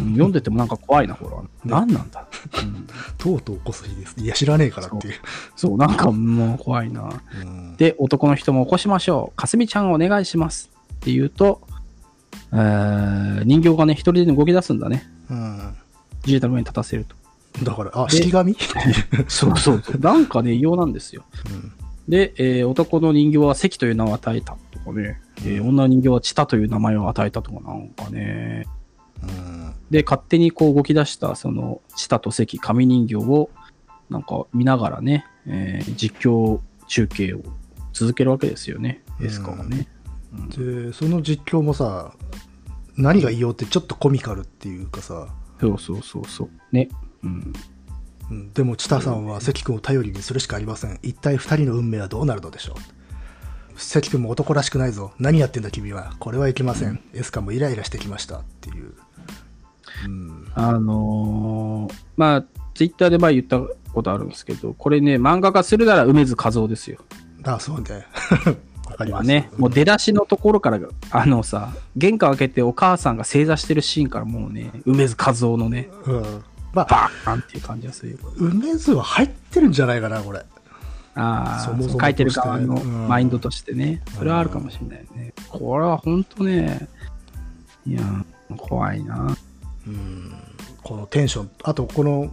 うん読んでてもなんか怖いな、これは。何なんだ、う んとうとう起こす日です。いや、知らねえからっていう。そう、なんかもう怖いな。うん。で、男の人も起こしましょう。かすみちゃんお願いします。って言うと、えー人形がね、一人で動き出すんだね。うん。絨毯の上に立たせると。だから、あ、式紙 そうそうそう。なんかね、異様なんですよ。うん。で、えー男の人形は関という名を与えたとかね、えー女の人形はチタという名前を与えたとかなんかね。うん。で、勝手にこう動き出した、その、チタと関、紙人形を、なんか見ながらね、えー実況中継を続けるわけですよね、エスカはね。で、その実況もさ、何が異様ってちょっとコミカルっていうかさ、そうそうそうそう。ね。うん。うん、でも、チタさんは関君を頼りにするしかありません。一体二人の運命はどうなるのでしょう関君も男らしくないぞ。何やってんだ君は。これはいけません。エスカもイライラしてきました。っていう。うん。あのーまあ、ツイッターで前言ったことあるんですけど、これね、漫画化するなら梅津和夫ですよ。あ、そうね。わかります。まあね、もう出だしのところから、あのさ、玄関開けてお母さんが正座してるシーンからもうね、梅津和夫のね、うん。まあ、バーンっていう感じがするよ。梅津は入ってるんじゃないかな、これ。ああ、そもそも書いてる側のマインドとしてね。それはあるかもしれないね。これは本当ね、いや、怖いな。うん。このテンション、あとこの、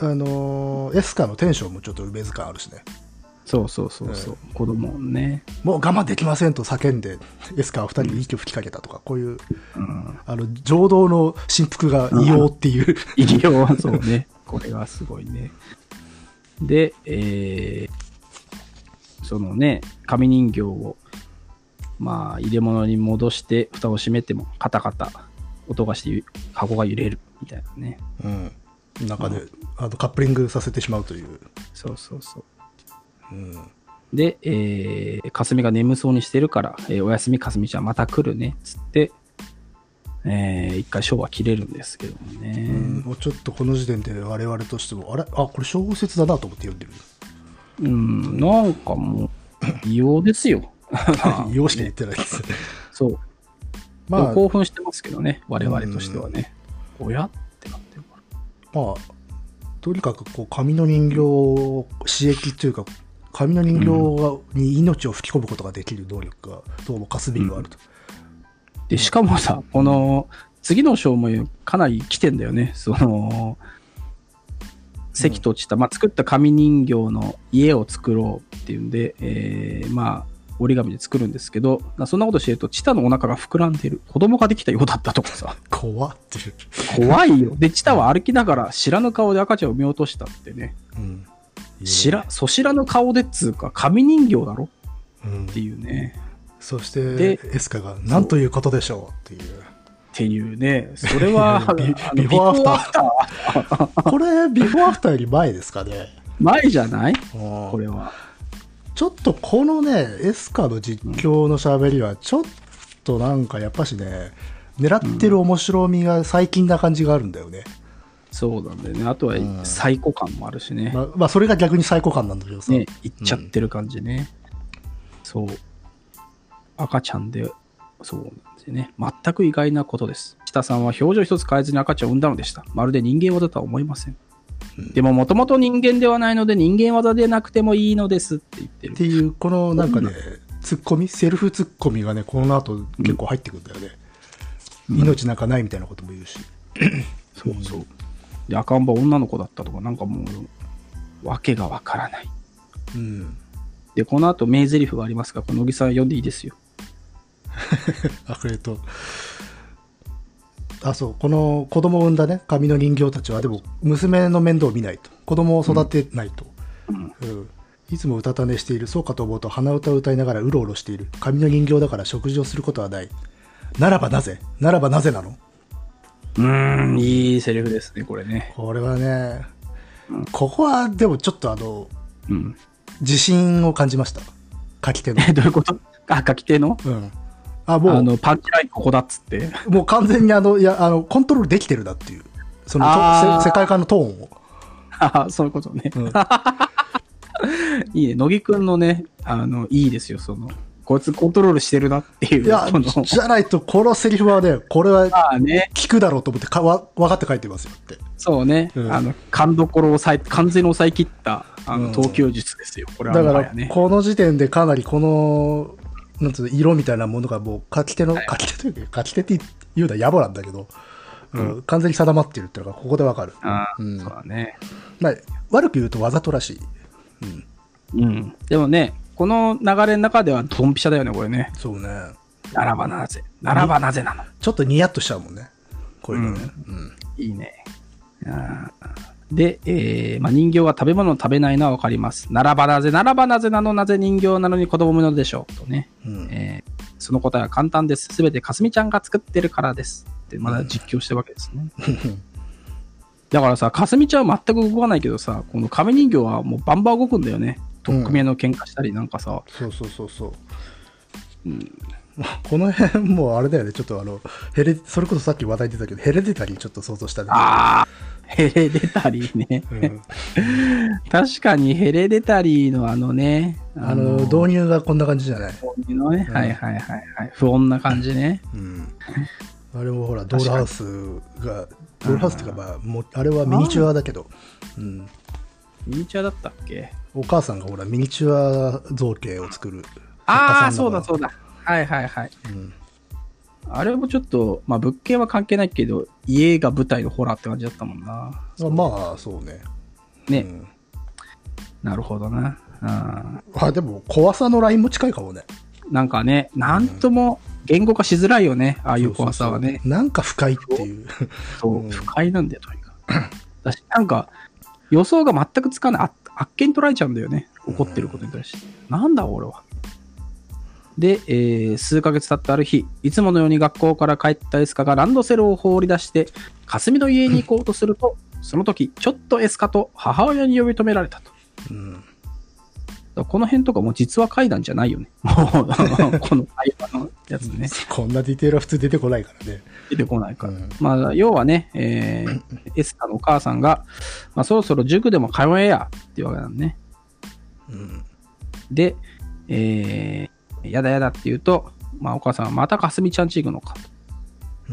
あのーエスカのテンションもちょっと梅津感あるしね。そうそうそうそう、子供ね。もう我慢できませんと叫んで、エスカは二人に息を吹きかけたとか、こういう、うん。あの、情動の振幅が異様っていう。医療、そうね。これはすごいね。で、えー、そのね、紙人形を、まあ、入れ物に戻して、蓋を閉めても、カタカタ、音がして、箱が揺れる、みたいなね。うん。中で、あの、カップリングさせてしまうという。そうそうそう。うん。で、えー、かすみが眠そうにしてるから、えーおやすみかすみちゃんまた来るね、つって、えー、一回ショーは切れるんですけどもね。うん、もうちょっとこの時点で我々としても、あれ？あ、これ小説だなと思って読んでる。うん、なんかもう、異様ですよ。異様しか言ってないです。そう。まあ、興奮してますけどね、我々としてはね。おやってなってるから。まあ、とにかくこう紙の人形を刺激というか、紙の人形がに命を吹き込むことができる能力が、どうもカスビにはあると。で、しかもさ、この、次の章もかなり来てんだよね。その、関とちた、まあ、作った紙人形の家を作ろうっていうんで、えー、まあ、折り紙で作るんですけど、そんなことしてると、チタのお腹が膨らんでる。子供ができたようだったとかさ、怖っていう。怖いよ。で、チタは歩きながら知らぬ顔で赤ちゃんを見落としたってね。うん。知ら、そ知らぬ顔でっつうか、紙人形だろ？うんっていうね。そしてで、エスカが、なんということでしょうっていう。っていうね。それは、ビフォーアフターこれ、ビフォーアフターより前ですかね。前じゃない？ここれは。ちょっとこのね、エスカの実況の喋りは、ちょっとなんかやっぱしね、狙ってる面白みが最近な感じがあるんだよね。そうなんだよね。あとはうん最高感もあるしね。まあ、まあ、それが逆に最高感なんだけどさ。ね、いっちゃってる感じね。そう。赤ちゃんで、そうでね。全く意外なことです。下さんは表情一つ変えずに赤ちゃんを産んだのでした。まるで人間技とは思いません。でも、もともと人間ではないので、人間技でなくてもいいのですって言ってるっ。ていう、このなんかね、ツッコミ、セルフツッコミがね、この後結構入ってくるんだよね。命なんかないみたいなことも言うし。そうそう。で、赤ん坊女の子だったとか、なんかもう、わけがわからない。うん。で、この後、名台詞がありますが、この乃木さん読んでいいですよ。あ、えっと、あ、そう、この子供を産んだね、紙の人形たちは、でも、娘の面倒を見ないと。子供を育てないと。うんいつもうたた寝している。そうかと思うと、鼻歌を歌いながらうろうろしている。紙の人形だから食事をすることはない。ならばなぜ？ならばなぜなの？うーん、いいセリフですね、これね。これはね、ここは、でもちょっとあの、うん。自信を感じました。書き手の。え、どういうこと？あ、書き手の？うん。あ、もう、あの、パンチラインここだっつって。もう完全にあの、いや、あの、コントロールできてるなっていう。その世界観のトーンを。あそういうことね。うん いいね。乃木くんのね、あの、いいですよ、その、こいつコントロールしてるなっていう。いやじゃないと、このセリフはね、これはああね、聞くだろうと思ってかわ、分かって書いてますよって。そうね、うんあの、勘どころを抑え、完全に抑え切った、あの、うん投球術ですよ。これはだからこの時点でかなりこの、なんつうの、色みたいなものがもう書き手の、書き手というか、書き手って言うのは野暮なんだけど、うん完全に定まってるっていうのがここでわかる。ああ、うんそうだね。まあ、悪く言うとわざとらしい。うん。うん。でもね、この流れの中ではドンピシャだよね、これね。そうね。ならばなぜならばなぜなのちょっとニヤッとしちゃうもんね。こういうのね。うん。いいね。あーで、えーまあ、人形が食べ物を食べないのはわかります。ならばなぜ、ならばなぜなの、なぜ人形なのに子供なのでしょう。とね。うんえーその答えは簡単です。すべてかすみちゃんが作ってるからです。って、まだ実況してるわけですね。だからさ、かすみちゃんは全く動かないけどさ、この亀人形はもうバンバン動くんだよね。取っ組み合いの喧嘩したりなんかさ。そうそうそうそう。この辺もうあれだよね、ちょっとあの、ヘレ、それこそさっき話題出たけど、ヘレデタリーちょっと想像したね。ああ、ヘレデタリーね。うん確かにヘレデタリーのあのね、あの、導入がこんな感じじゃない？導入のね、うんはいはいはいはい。不穏な感じね。うん。あれもほら、ドールハウスが、ドールハウスっていうか、まあ、もうあれはミニチュアだけど、うん。ミニチュアだったっけ？お母さんがほら、ミニチュア造形を作る。ああ、そうだそうだ。はいはいはい。うん。あれもちょっと、まあ物件は関係ないけど、家が舞台のホラーって感じだったもんな。あまあ、そうね。ね、うんなるほどな。うんあ、でも、怖さのラインも近いかもね。なんかね、なんとも言語化しづらいよね、ああいう怖さはね。そうそうそうなんか深いっていう。そう、うん不快なんだよ、とにかく。だし、なんか、予想が全くつかない。ああっけに捉えちゃうんだよね。怒ってることに対して。なんだ、俺は。で、えー数ヶ月経ったある日、いつものように学校から帰ったエスカがランドセルを放り出して、霞の家に行こうとすると、その時、ちょっとエスカと母親に呼び止められたと。うん。この辺とかもう実話怪談じゃないよね。もう、この会話のやつね。こんなディテールは普通出てこないからね。出てこないから。うんまあ、要はね、えーエスカのお母さんが、まあ、そろそろ塾でも通えやっていうわけなんね。うん。で、えー、やだやだって言うと、まあ、お母さんはまたかすみちゃんち行くのかと。うん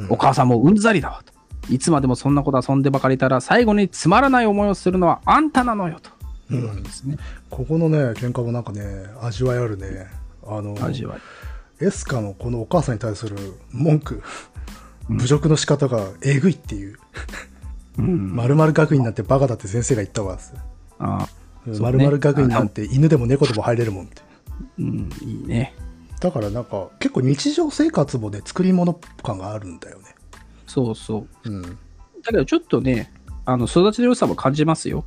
お母さんもうんざりだわと。いつまでもそんなこと遊んでばかりいたら、最後につまらない思いをするのはあんたなのよと。いうわけですね。ここのね、喧嘩もなんかね、味わいあるね。あの、味わい。エスカのこのお母さんに対する文句、侮辱の仕方がえぐいっていう。うん。まるまる学院なんてバカだって先生が言ったわ。まるまる学院なんて犬でも猫でも入れるもんって。うん、いいね。だからなんか結構日常生活もね、作り物感があるんだよね。そうそう。うん。だけどちょっとね、あの、育ちの良さも感じますよ。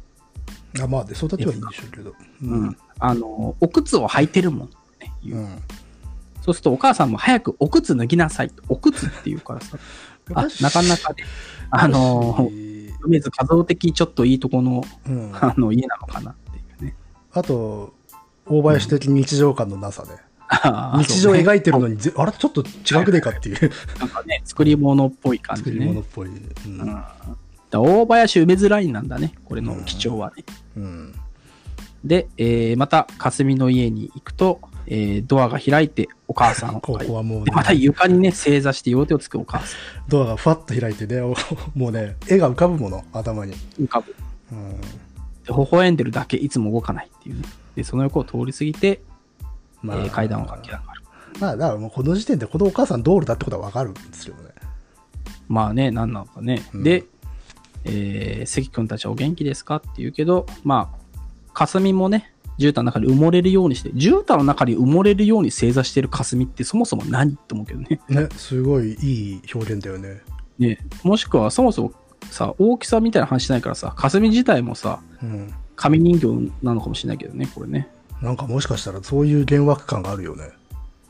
あまあで、育ちはいいんでしょうけど。ううん。。あの、お靴を履いてるもん、ね言ううん。そうするとお母さんも早くお靴脱ぎなさい。お靴って言うからさ。あ、なかなかね、あの、梅津和夫的ちょっといいとこの、うん、あの、家なのかなっていうね。あと、大林的日常感のなさで、日常描いてるのにぜ、あれちょっと違くねえかっていうなんかね、作り物っぽい感じ作り物ね。っぽい。うんうん。だ大林梅津ラインなんだね。これの基調はね。うんで、えーまた、霞の家に行くと、えードアが開いて、お母さんを。ここはもうねで、また床にね、正座して両手をつくお母さドアがふわっと開いてね、お もうね、絵が浮かぶもの、頭に。ん。浮かぶ。うんで、微笑んでるだけ、いつも動かないっていうね。で、その横を通り過ぎて、まえー階段を駆け上がる。まあ、だからもうこの時点でこのお母さんドールだってことはわかるんですよね。まあね、何なのかね。うんで、えー関君たちはお元気ですかって言うけど、まあ、霞もね、絨毯の中に埋もれるようにして、絨毯の中に埋もれるように正座してる霞ってそもそも何って思うけどね。ね、すごいいい表現だよね。ね、もしくはそもそもさ、大きさみたいな話しないからさ、霞自体もさ、うん。紙人形なのかもしれないけどね、これね。なんかもしかしたらそういう幻惑感があるよね。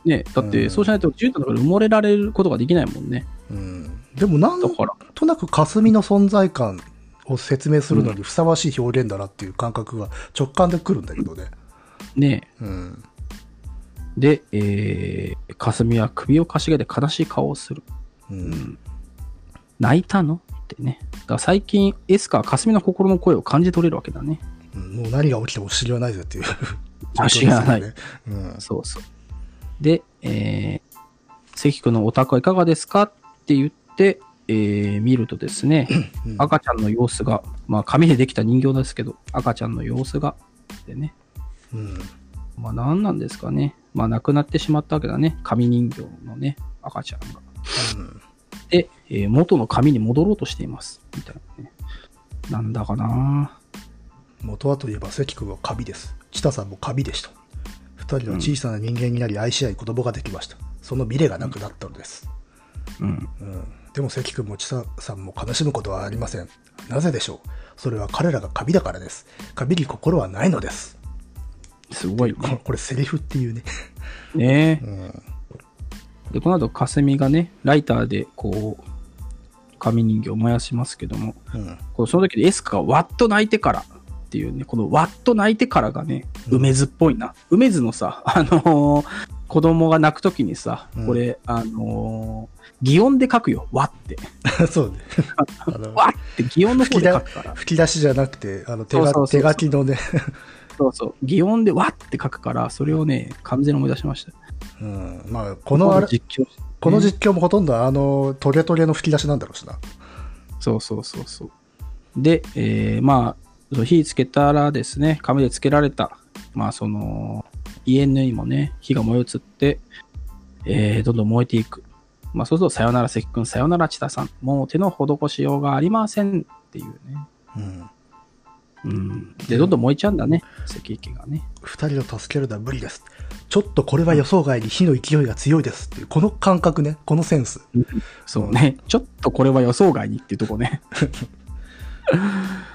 ね、だって、うんそうしないと絨毯の中に埋もれられることができないもんね。うん。でもなんだから、となく霞の存在感を説明するのにふさわしい表現だなっていう感覚が直感でくるんだけどね。ね、うん。で、えー、霞は首をかしげて悲しい顔をする。うん。泣いたの？ってね。だから最近、エスカは霞の心の声を感じ取れるわけだね。うんもう何が起きても不思議はないぜっていう。状況ですよねそうそう。で、えー、関君のお宅はいかがですかって言って、えー、見るとですね、うん。赤ちゃんの様子が、まあ紙でできた人形ですけど、赤ちゃんの様子が、でね、うん。まあ何なんですかね。まあ亡くなってしまったわけだね。紙人形のね、赤ちゃんが。うんで、えー元の紙に戻ろうとしています。みたいなね。なんだかな元はといえば関君はカビです。チタさんもカビでした。二人は小さな人間になり愛し合い子供ができました。その未練がなくなったのです。うん。うん、でも関君もチタさんも悲しむことはありません。なぜでしょう？それは彼らがカビだからです。カビに心はないのです。すごいね。これセリフっていうね。ねうん。で、この後、霞がね、ライターで、こう、紙人形を燃やしますけども、うん。こうその時にエスカがわっと泣いてからっていうね、このわっと泣いてからがね、うん梅津っぽいな。梅津のさ、あのー子供が泣く時にさうん、これ、あのー擬音で書くよ。わって。そうね。わっ て擬音の方で書くから。吹き出しじゃなくて、あの手手書きのね、そうそう。擬音でわって書くから、それをね、完全に思い出しました。うん、まあ、このあこの実況もほとんどあの、トゲトゲの吹き出しなんだろうしな。そうそうそうそう。で、えーまあ、火つけたらですね、紙でつけられた、まあその、家にもね、火が燃え移って、えー、どんどん燃えていく。まあそうすると、さよなら関君、さよなら千田さん、もう手の施しようがありませんっていうね。うん。うん。で、どんどん燃えちゃうんだね、関家がね。二人を助けるのは無理です。ちょっとこれは予想外に火の勢いが強いですっていう、この感覚ね、このセンス。そうね。ちょっとこれは予想外にっていうとこね。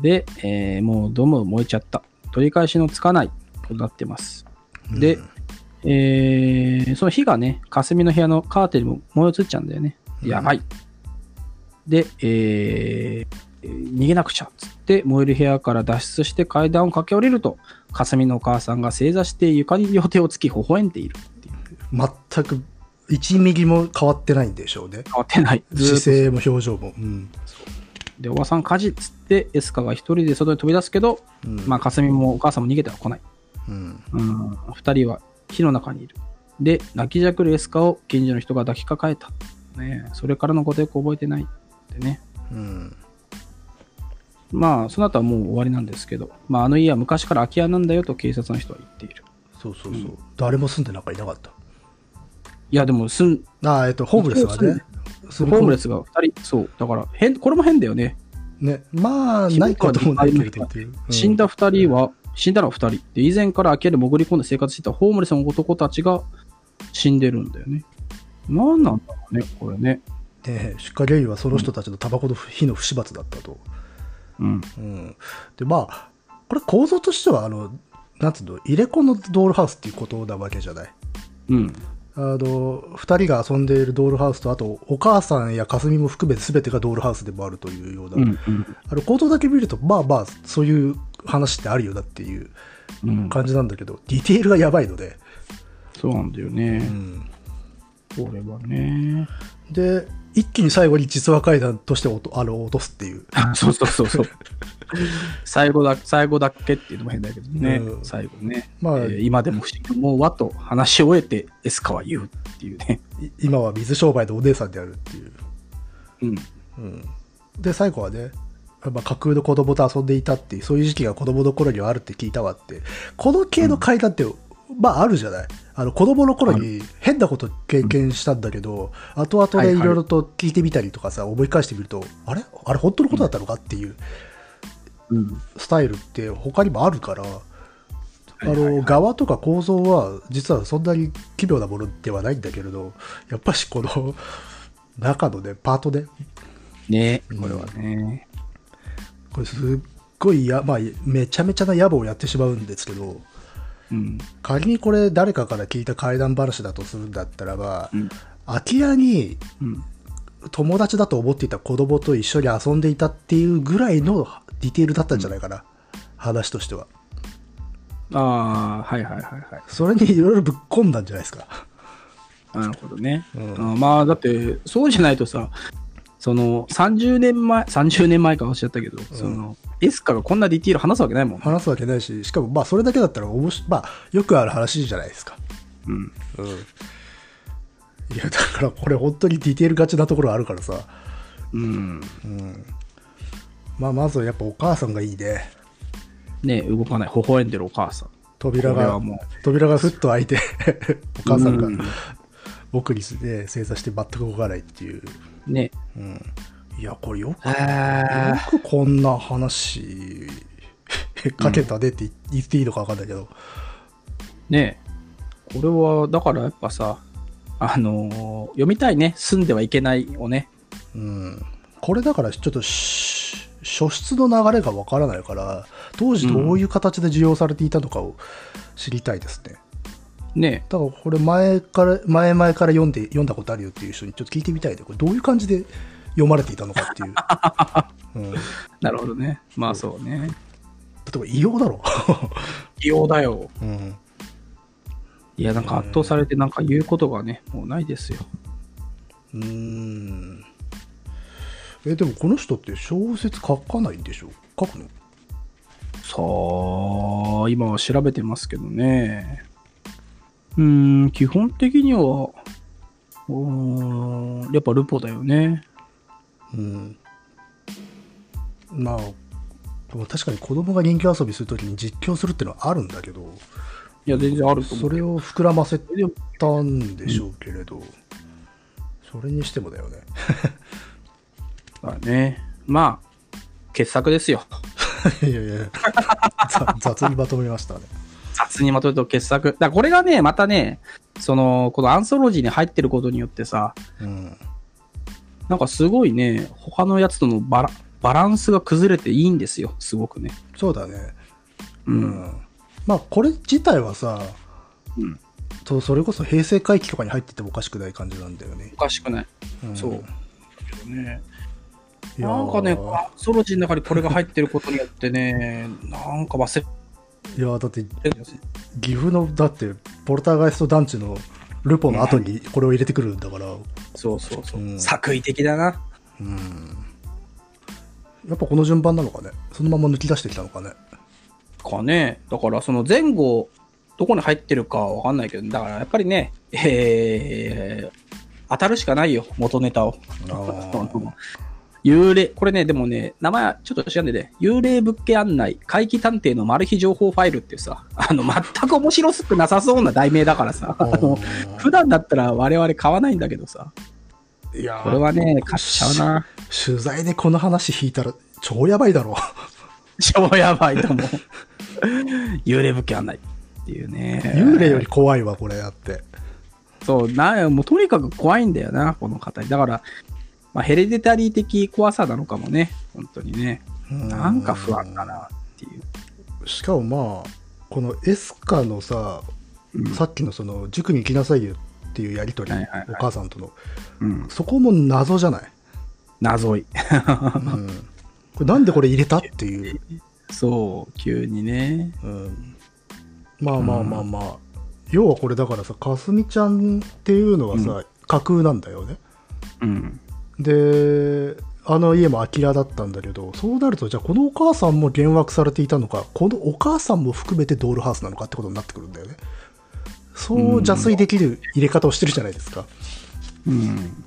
で、えーもうどうも燃えちゃった。取り返しのつかないとなってます。で、えーその火がね、霞の部屋のカーテンにも燃え移っちゃうんだよね。やばい。で、えー逃げなくちゃっつって燃える部屋から脱出して階段を駆け下りると、霞のお母さんが正座して床に両手をつき微笑んでいるっていう。全く1ミリも変わってないんでしょうね。変わってない。姿勢も表情も。うん。で、おばさん火事っつって、エスカが一人で外に飛び出すけど、うんまあ、かすみもお母さんも逃げては来ない。うん。うん、二人は火の中にいる。で、泣きじゃくるエスカを近所の人が抱きかかえた。ねえそれからのことよく覚えてないってね。うん。まあ、その後はもう終わりなんですけど、まあ、あの家は昔から空き家なんだよと警察の人は言っている。そうそうそう。誰も住んでなんかいなかった。いや、でも、すん、ああ、えっと、ホームレスがね。ホームレスが二人、そう。だから、変、これも変だよね。ね。まあ、ないこともないけれどう。うん死んだ二人は、死んだのは二人。で、以前から空き家で潜り込んで生活していたホームレスの男たちが死んでるんだよね。何なんだろうね、これね。ね出火原因はその人たちのタバコの火の不始末だったと。うん。うん。で、まあ、これ構造としては、あの、なんつうの、入れ子のドールハウスっていうことなわけじゃない。うん。あの、二人が遊んでいるドールハウスと、あと、お母さんやかすみも含めて全てがドールハウスでもあるというような、うん。うん。あの構造だけ見ると、まあまあ、そういう話ってあるよなっていううん。感じなんだけど、ディテールがやばいので、そうなんだようね。ん。これはね。で、一気に最後に実話階段としてあの落とすっていう。そうそうそうそう。最後だ、最後だけっていうのも変だけどね。うん最後ね。まあえー今でも不思議に思うわと話し終えて、エスカは言うっていうね。い今は水商売のお姉さんであるっていう。うん。うん、で、最後はね、まあ、架空の子供と遊んでいたっていう、そういう時期が子供の頃にはあるって聞いたわって。この系の階段って、まああるじゃない。あの子供の頃に変なこと経験したんだけど、後々はいはい。でいろいろと聞いてみたりとかさ、思い返してみると、あれ？あれ本当のことだったのかっていううん。スタイルって他にもあるから、あの、側とか構造は実はそんなに奇妙なものではないんだけれど、やっぱしこの中のね、パートね、ね。これはね。これすっごいや、まあ、めちゃめちゃな野暮をやってしまうんですけど、うん。仮にこれ誰かから聞いた怪談話だとするんだったらば、うん。空き家にうん。友達だと思っていた子供と一緒に遊んでいたっていうぐらいのディテールだったんじゃないかな、話としては。ああ、はいはいはいはい。それにいろいろぶっ込んだんじゃないですか。なるほどね。うんあまあ、だって、そうじゃないとさ、その、30年前、30年前かおっしゃったけど、その、エスカがこんなディティール話すわけないもんね。話すわけないし、しかもまあそれだけだったらおもし、まあよくある話じゃないですか。うん。うん。いや、だからこれ本当にディテール勝ちなところあるからさ。うん。うん。まあまずはやっぱお母さんがいいね。ね動かない、微笑んでるお母さん。扉が扉がふっと開いて、お母さんがうん僕にね、正座して全く動かないっていう。う、ね。うん。いや、これよく、あよくこんな話、かけたねって言っていいのか分かんないけど。ねこれは、だからやっぱさ、あのー読みたいね。住んではいけないをね。うん。これだからちょっとし、書出の流れが分からないから、当時どういう形で需要されていたのかを知りたいですね。ねだからこれ前から、前々から読んで、読んだことあるよっていう人にちょっと聞いてみたいで、これどういう感じで読まれていたのかっていう。うん、例なるほどね。まあそうね。えば異様だろ。異様だよ。うん。いや、なんか圧倒されてなんか言うことがね、もうないですよ。うーん。え、でもこの人って小説書かないんでしょ？書くの？さあ、今は調べてますけどね。うーん、基本的には、うーんやっぱルポだよね。うん。まあ、もう確かに子供が人形遊びするときに実況するっていうのはあるんだけど、いや、全然あると思。そうれを膨らませたんでしょうけれど、それにしてもだよね。だね。まあ、傑作ですよ。いやいやざ 雑にまとめましたね。雑にまとめると傑作。だこれがね、またね、その、このアンソロジーに入ってることによってさ、うん。なんかすごいね、他のやつとのバラバランスが崩れていいんですよ。すごくね。そうだね。う。うんん。まあ、これ自体はさ、うん。とそれこそ平成回帰とかに入っててもおかしくない感じなんだよね。おかしくない。うんそう。だけどね。なんかね、アンソロジーの中にこれが入ってることによってね、なんか忘れいやーだって。岐阜のだってポルターガイスト団地のルポの後にこれを入れてくるんだから、そうそうそう。うん作為的だな。うん、やっぱこの順番なのかね？そのまま抜き出してきたのかね？かね。だからその前後、どこに入ってるかわかんないけど、だからやっぱりね、えー、当たるしかないよ、元ネタを。幽霊、これね、でもね、名前ちょっと知らんでね、幽霊物件案内、怪奇探偵のマル秘情報ファイルっていうさ、あの、全く面白くなさそうな題名だからさ、あの、普段だったら我々買わないんだけどさ、いやーこれはね、買っちゃうな。取材でこの話引いたら超やばいだろ 超やばいと思う。幽霊物件案内っていうね。幽霊より怖いわこれやってそう、な、もうとにかく怖いんだよな、この方だから、まあ、ヘレデタリー的怖さなのかもね、本当にね。なんか不安だなっていう。しかもまあこのエスカのさ、うんさっきのその塾に行きなさいよっていうやり取り、はいはいはいお母さんとのうん。そこも謎じゃない、謎い。うん、これなんでこれ入れたっていう、そう、急にね。うん、まあまあまあまあ、要はこれだからさかすみちゃんっていうのはさ、架空なんだよねうん。であの家も空き家だったんだけどそうなるとじゃあこのお母さんも幻惑されていたのかこのお母さんも含めてドールハウスなのかってことになってくるんだよね。そう邪推できる入れ方をしてるじゃないですか。うん。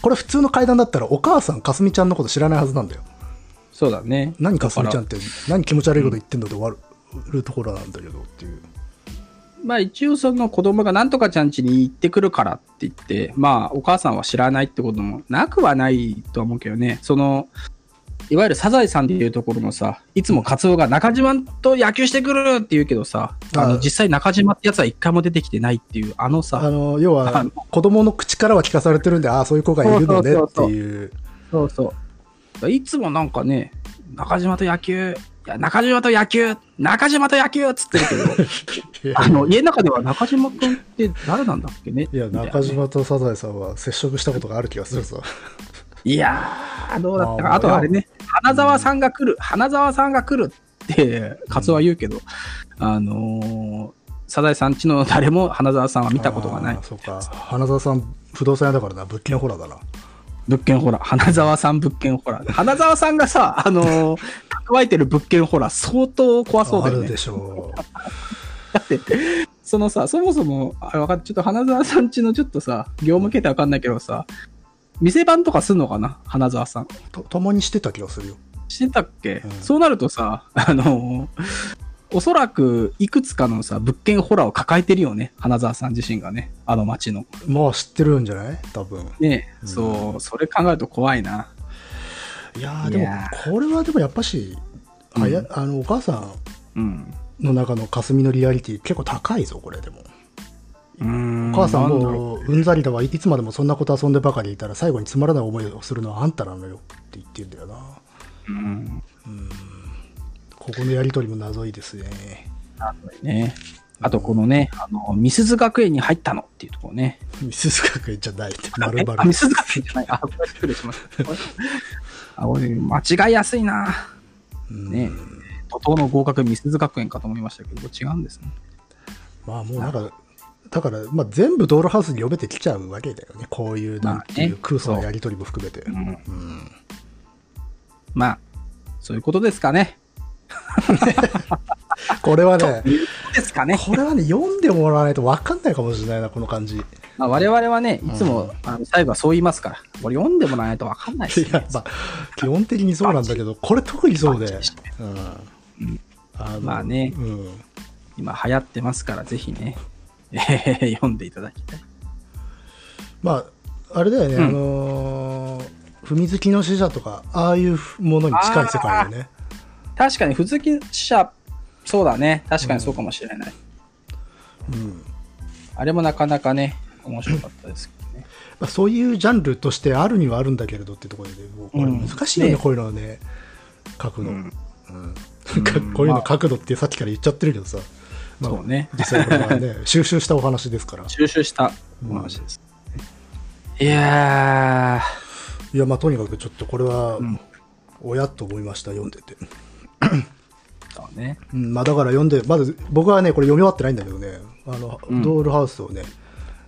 これ普通の階段だったらお母さんかすみちゃんのこと知らないはずなんだよ。そうだね。何かすみちゃんっだて何気持ち悪いこと言ってんので終わる,、るところなんだけどっていうまあ一応その子供がなんとかちゃん家に行ってくるからって言って、まあお母さんは知らないってこともなくはないとは思うけどね。その、いわゆるサザエさんでいうところのさ、いつもカツオが中島と野球してくるって言うけどさ、ああの実際中島ってやつは一回も出てきてないっていう、あのあさ、の要は子供の口からは聞かされてるんでああそういう子がいるのねっていうそうそう。いつもなんかね、中島と野球、いや、中島と野球、中島と野球っつってるけど、あの、家の中では中島くんって誰なんだっけね？いや中島とサザエさんは接触したことがある気がするさいやー、どうだったか。まああとあれね、花沢さんが来る、花沢さんが来るって、カツオは言うけど、あのー、サザエさんちの誰も花沢さんは見たことがない。そうか。花澤さん不動産屋だからな物件ホラーだな物件ホラー。花沢さん物件ホラー。花沢さんがさ、あのー、蓄えてる物件ホラー相当怖そうだよねあるで。しょだって、そのさ、そもそも、あれわかんちょっと花沢さんちのちょっとさ、業務形態わかんないけどさ、店番とかすんのかな？花沢さん。うと共にしてた気がするよしてたっけ、うんそうなるとさ、あのおそらくいくつかのさ、物件ホラーを抱えてるよね。花沢さん自身がね。あの街の。まあ知ってるんじゃない？多分ねうんそう、それ考えると怖いな。いやーでもこれはでもやっぱし、あやあのお母さうん。んの中の霞のリアリティ結構高いぞこれでもうーん。お母さんもううんざりだわいつまでもそんなこと遊んでばかりいたら最後につまらない思いをするのはあんたなのよって言ってんだよなう。うん。ここのやりとりも謎いですねなんだろうね。あとこのね、あの、ミスズ学園に入ったのっていうところね。ミスス学園じゃないって丸え々あ、ミスズ学園じゃない。あ、失礼しました。あ、俺、間違いやすいな。うんね怒涛の合格ミスズ学園かと思いましたけど、違うんですね。まあもうなんかだから、まあ、全部ドールハウスに読めてきちゃうわけだよねこういうなんていう空想のやり取りも含めて、まあ、そういうことですかね。これはねですかね。これはね、読んでもらわないと分かんないかもしれないな、この感じ。いまあ、我々はね、いつも、あの最後はそう言いますから。これ読んでもらわないとわかんないですよ、ね。や、まあ、基本的にそうなんだけど、これ特にそうでまあねうん。今流行ってますから、ぜひね、えー読んでいただきたい。まあ、あれだよね、うんあのー、踏み月の使者とか、ああいうものに近い世界でね。確かに、普通記者、そうだね。確かにそうかもしれない。うん。あれもなかなかね、面白かったですけどね。まあ、そういうジャンルとしてあるにはあるんだけれどっていうところで、もうこれうん難しいよね、ねこういうのはね、書くの。ううんんうん こういうの書くのってさっきから言っちゃってるけどさ、まあそうね。実際これはね、収集したお話ですから。収集したお話です。いやいや、まあ、とにかくちょっとこれはん、おやっと思いました、読んでて。ー、そうね。うん、まあ、だから読んで、まず、僕はね、これ読み終わってないんだけどね、あの、うんドールハウスをね、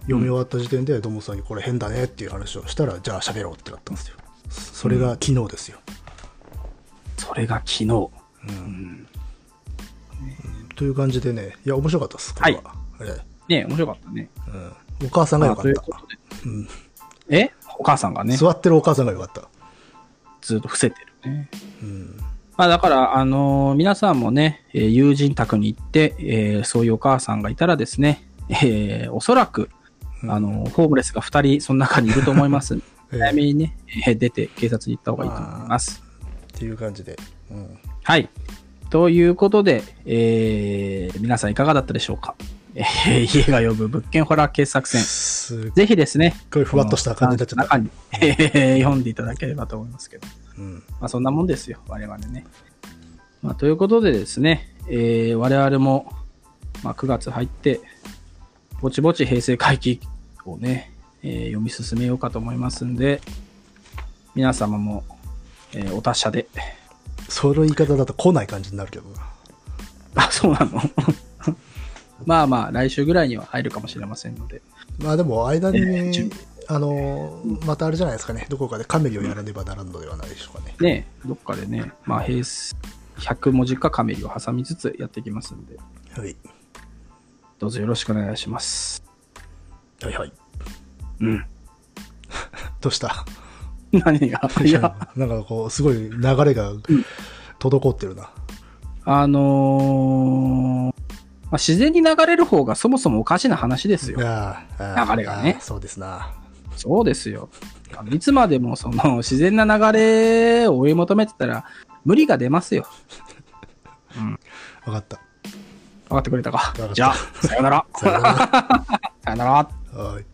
読み終わった時点で、ドモさんにこれ変だねっていう話をしたら、じゃあ喋ろうってなったんですよ。それが昨日ですよ。それが昨日。うんという感じでね、いや、面白かったです、これは。えね面白かったね。えうん、お母さんがよかったう。ことで。え？お母さんがね、座ってるお母さんがよかった。ずっと伏せてるね。うん。まあだから、あのー皆さんもね、えー友人宅に行って、えーそういうお母さんがいたらですね、えーおそらく、あのーホームレスが2人、その中にいると思います 早めにね、えー出て警察に行った方がいいと思います。っていう感じで。うん。はい。ということで、えー皆さんいかがだったでしょうか、え ー家が呼ぶ物件ホラー傑作戦。ぜひですね、ごいふわっとした感じになっちゃった。中に、えー読んでいただければと思いますけど。うん。まあそんなもんですよ、我々ね。まあということでですね、えー我々も、まあ9月入って、ぼちぼち平成回帰をね、えー読み進めようかと思いますんで、皆様も、えーお達者で。その言い方だと来ない感じになるけどな。あ、そうなの？まあまあ、来週ぐらいには入るかもしれませんので。まあでも、間に、えー準あのー、またあれじゃないですかね、どこかでカメリをやらねばならんのではないでしょうかね。ね、どっかでね、まあ平成、100文字かカメリを挟みつつやっていきますんで、はい。どうぞよろしくお願いします。はいはい。うん。どうした？何が？いや、なんかこう、すごい流れが滞ってるな。あのーまあ、自然に流れる方がそもそもおかしな話ですよ。流れがねそうですな。そうですよ。いつまでもその 自然な流れを追い求めてたら無理が出ますよ。わかった。分かってくれたかか。じゃあ、さよなら。さよなら さよなら。はい。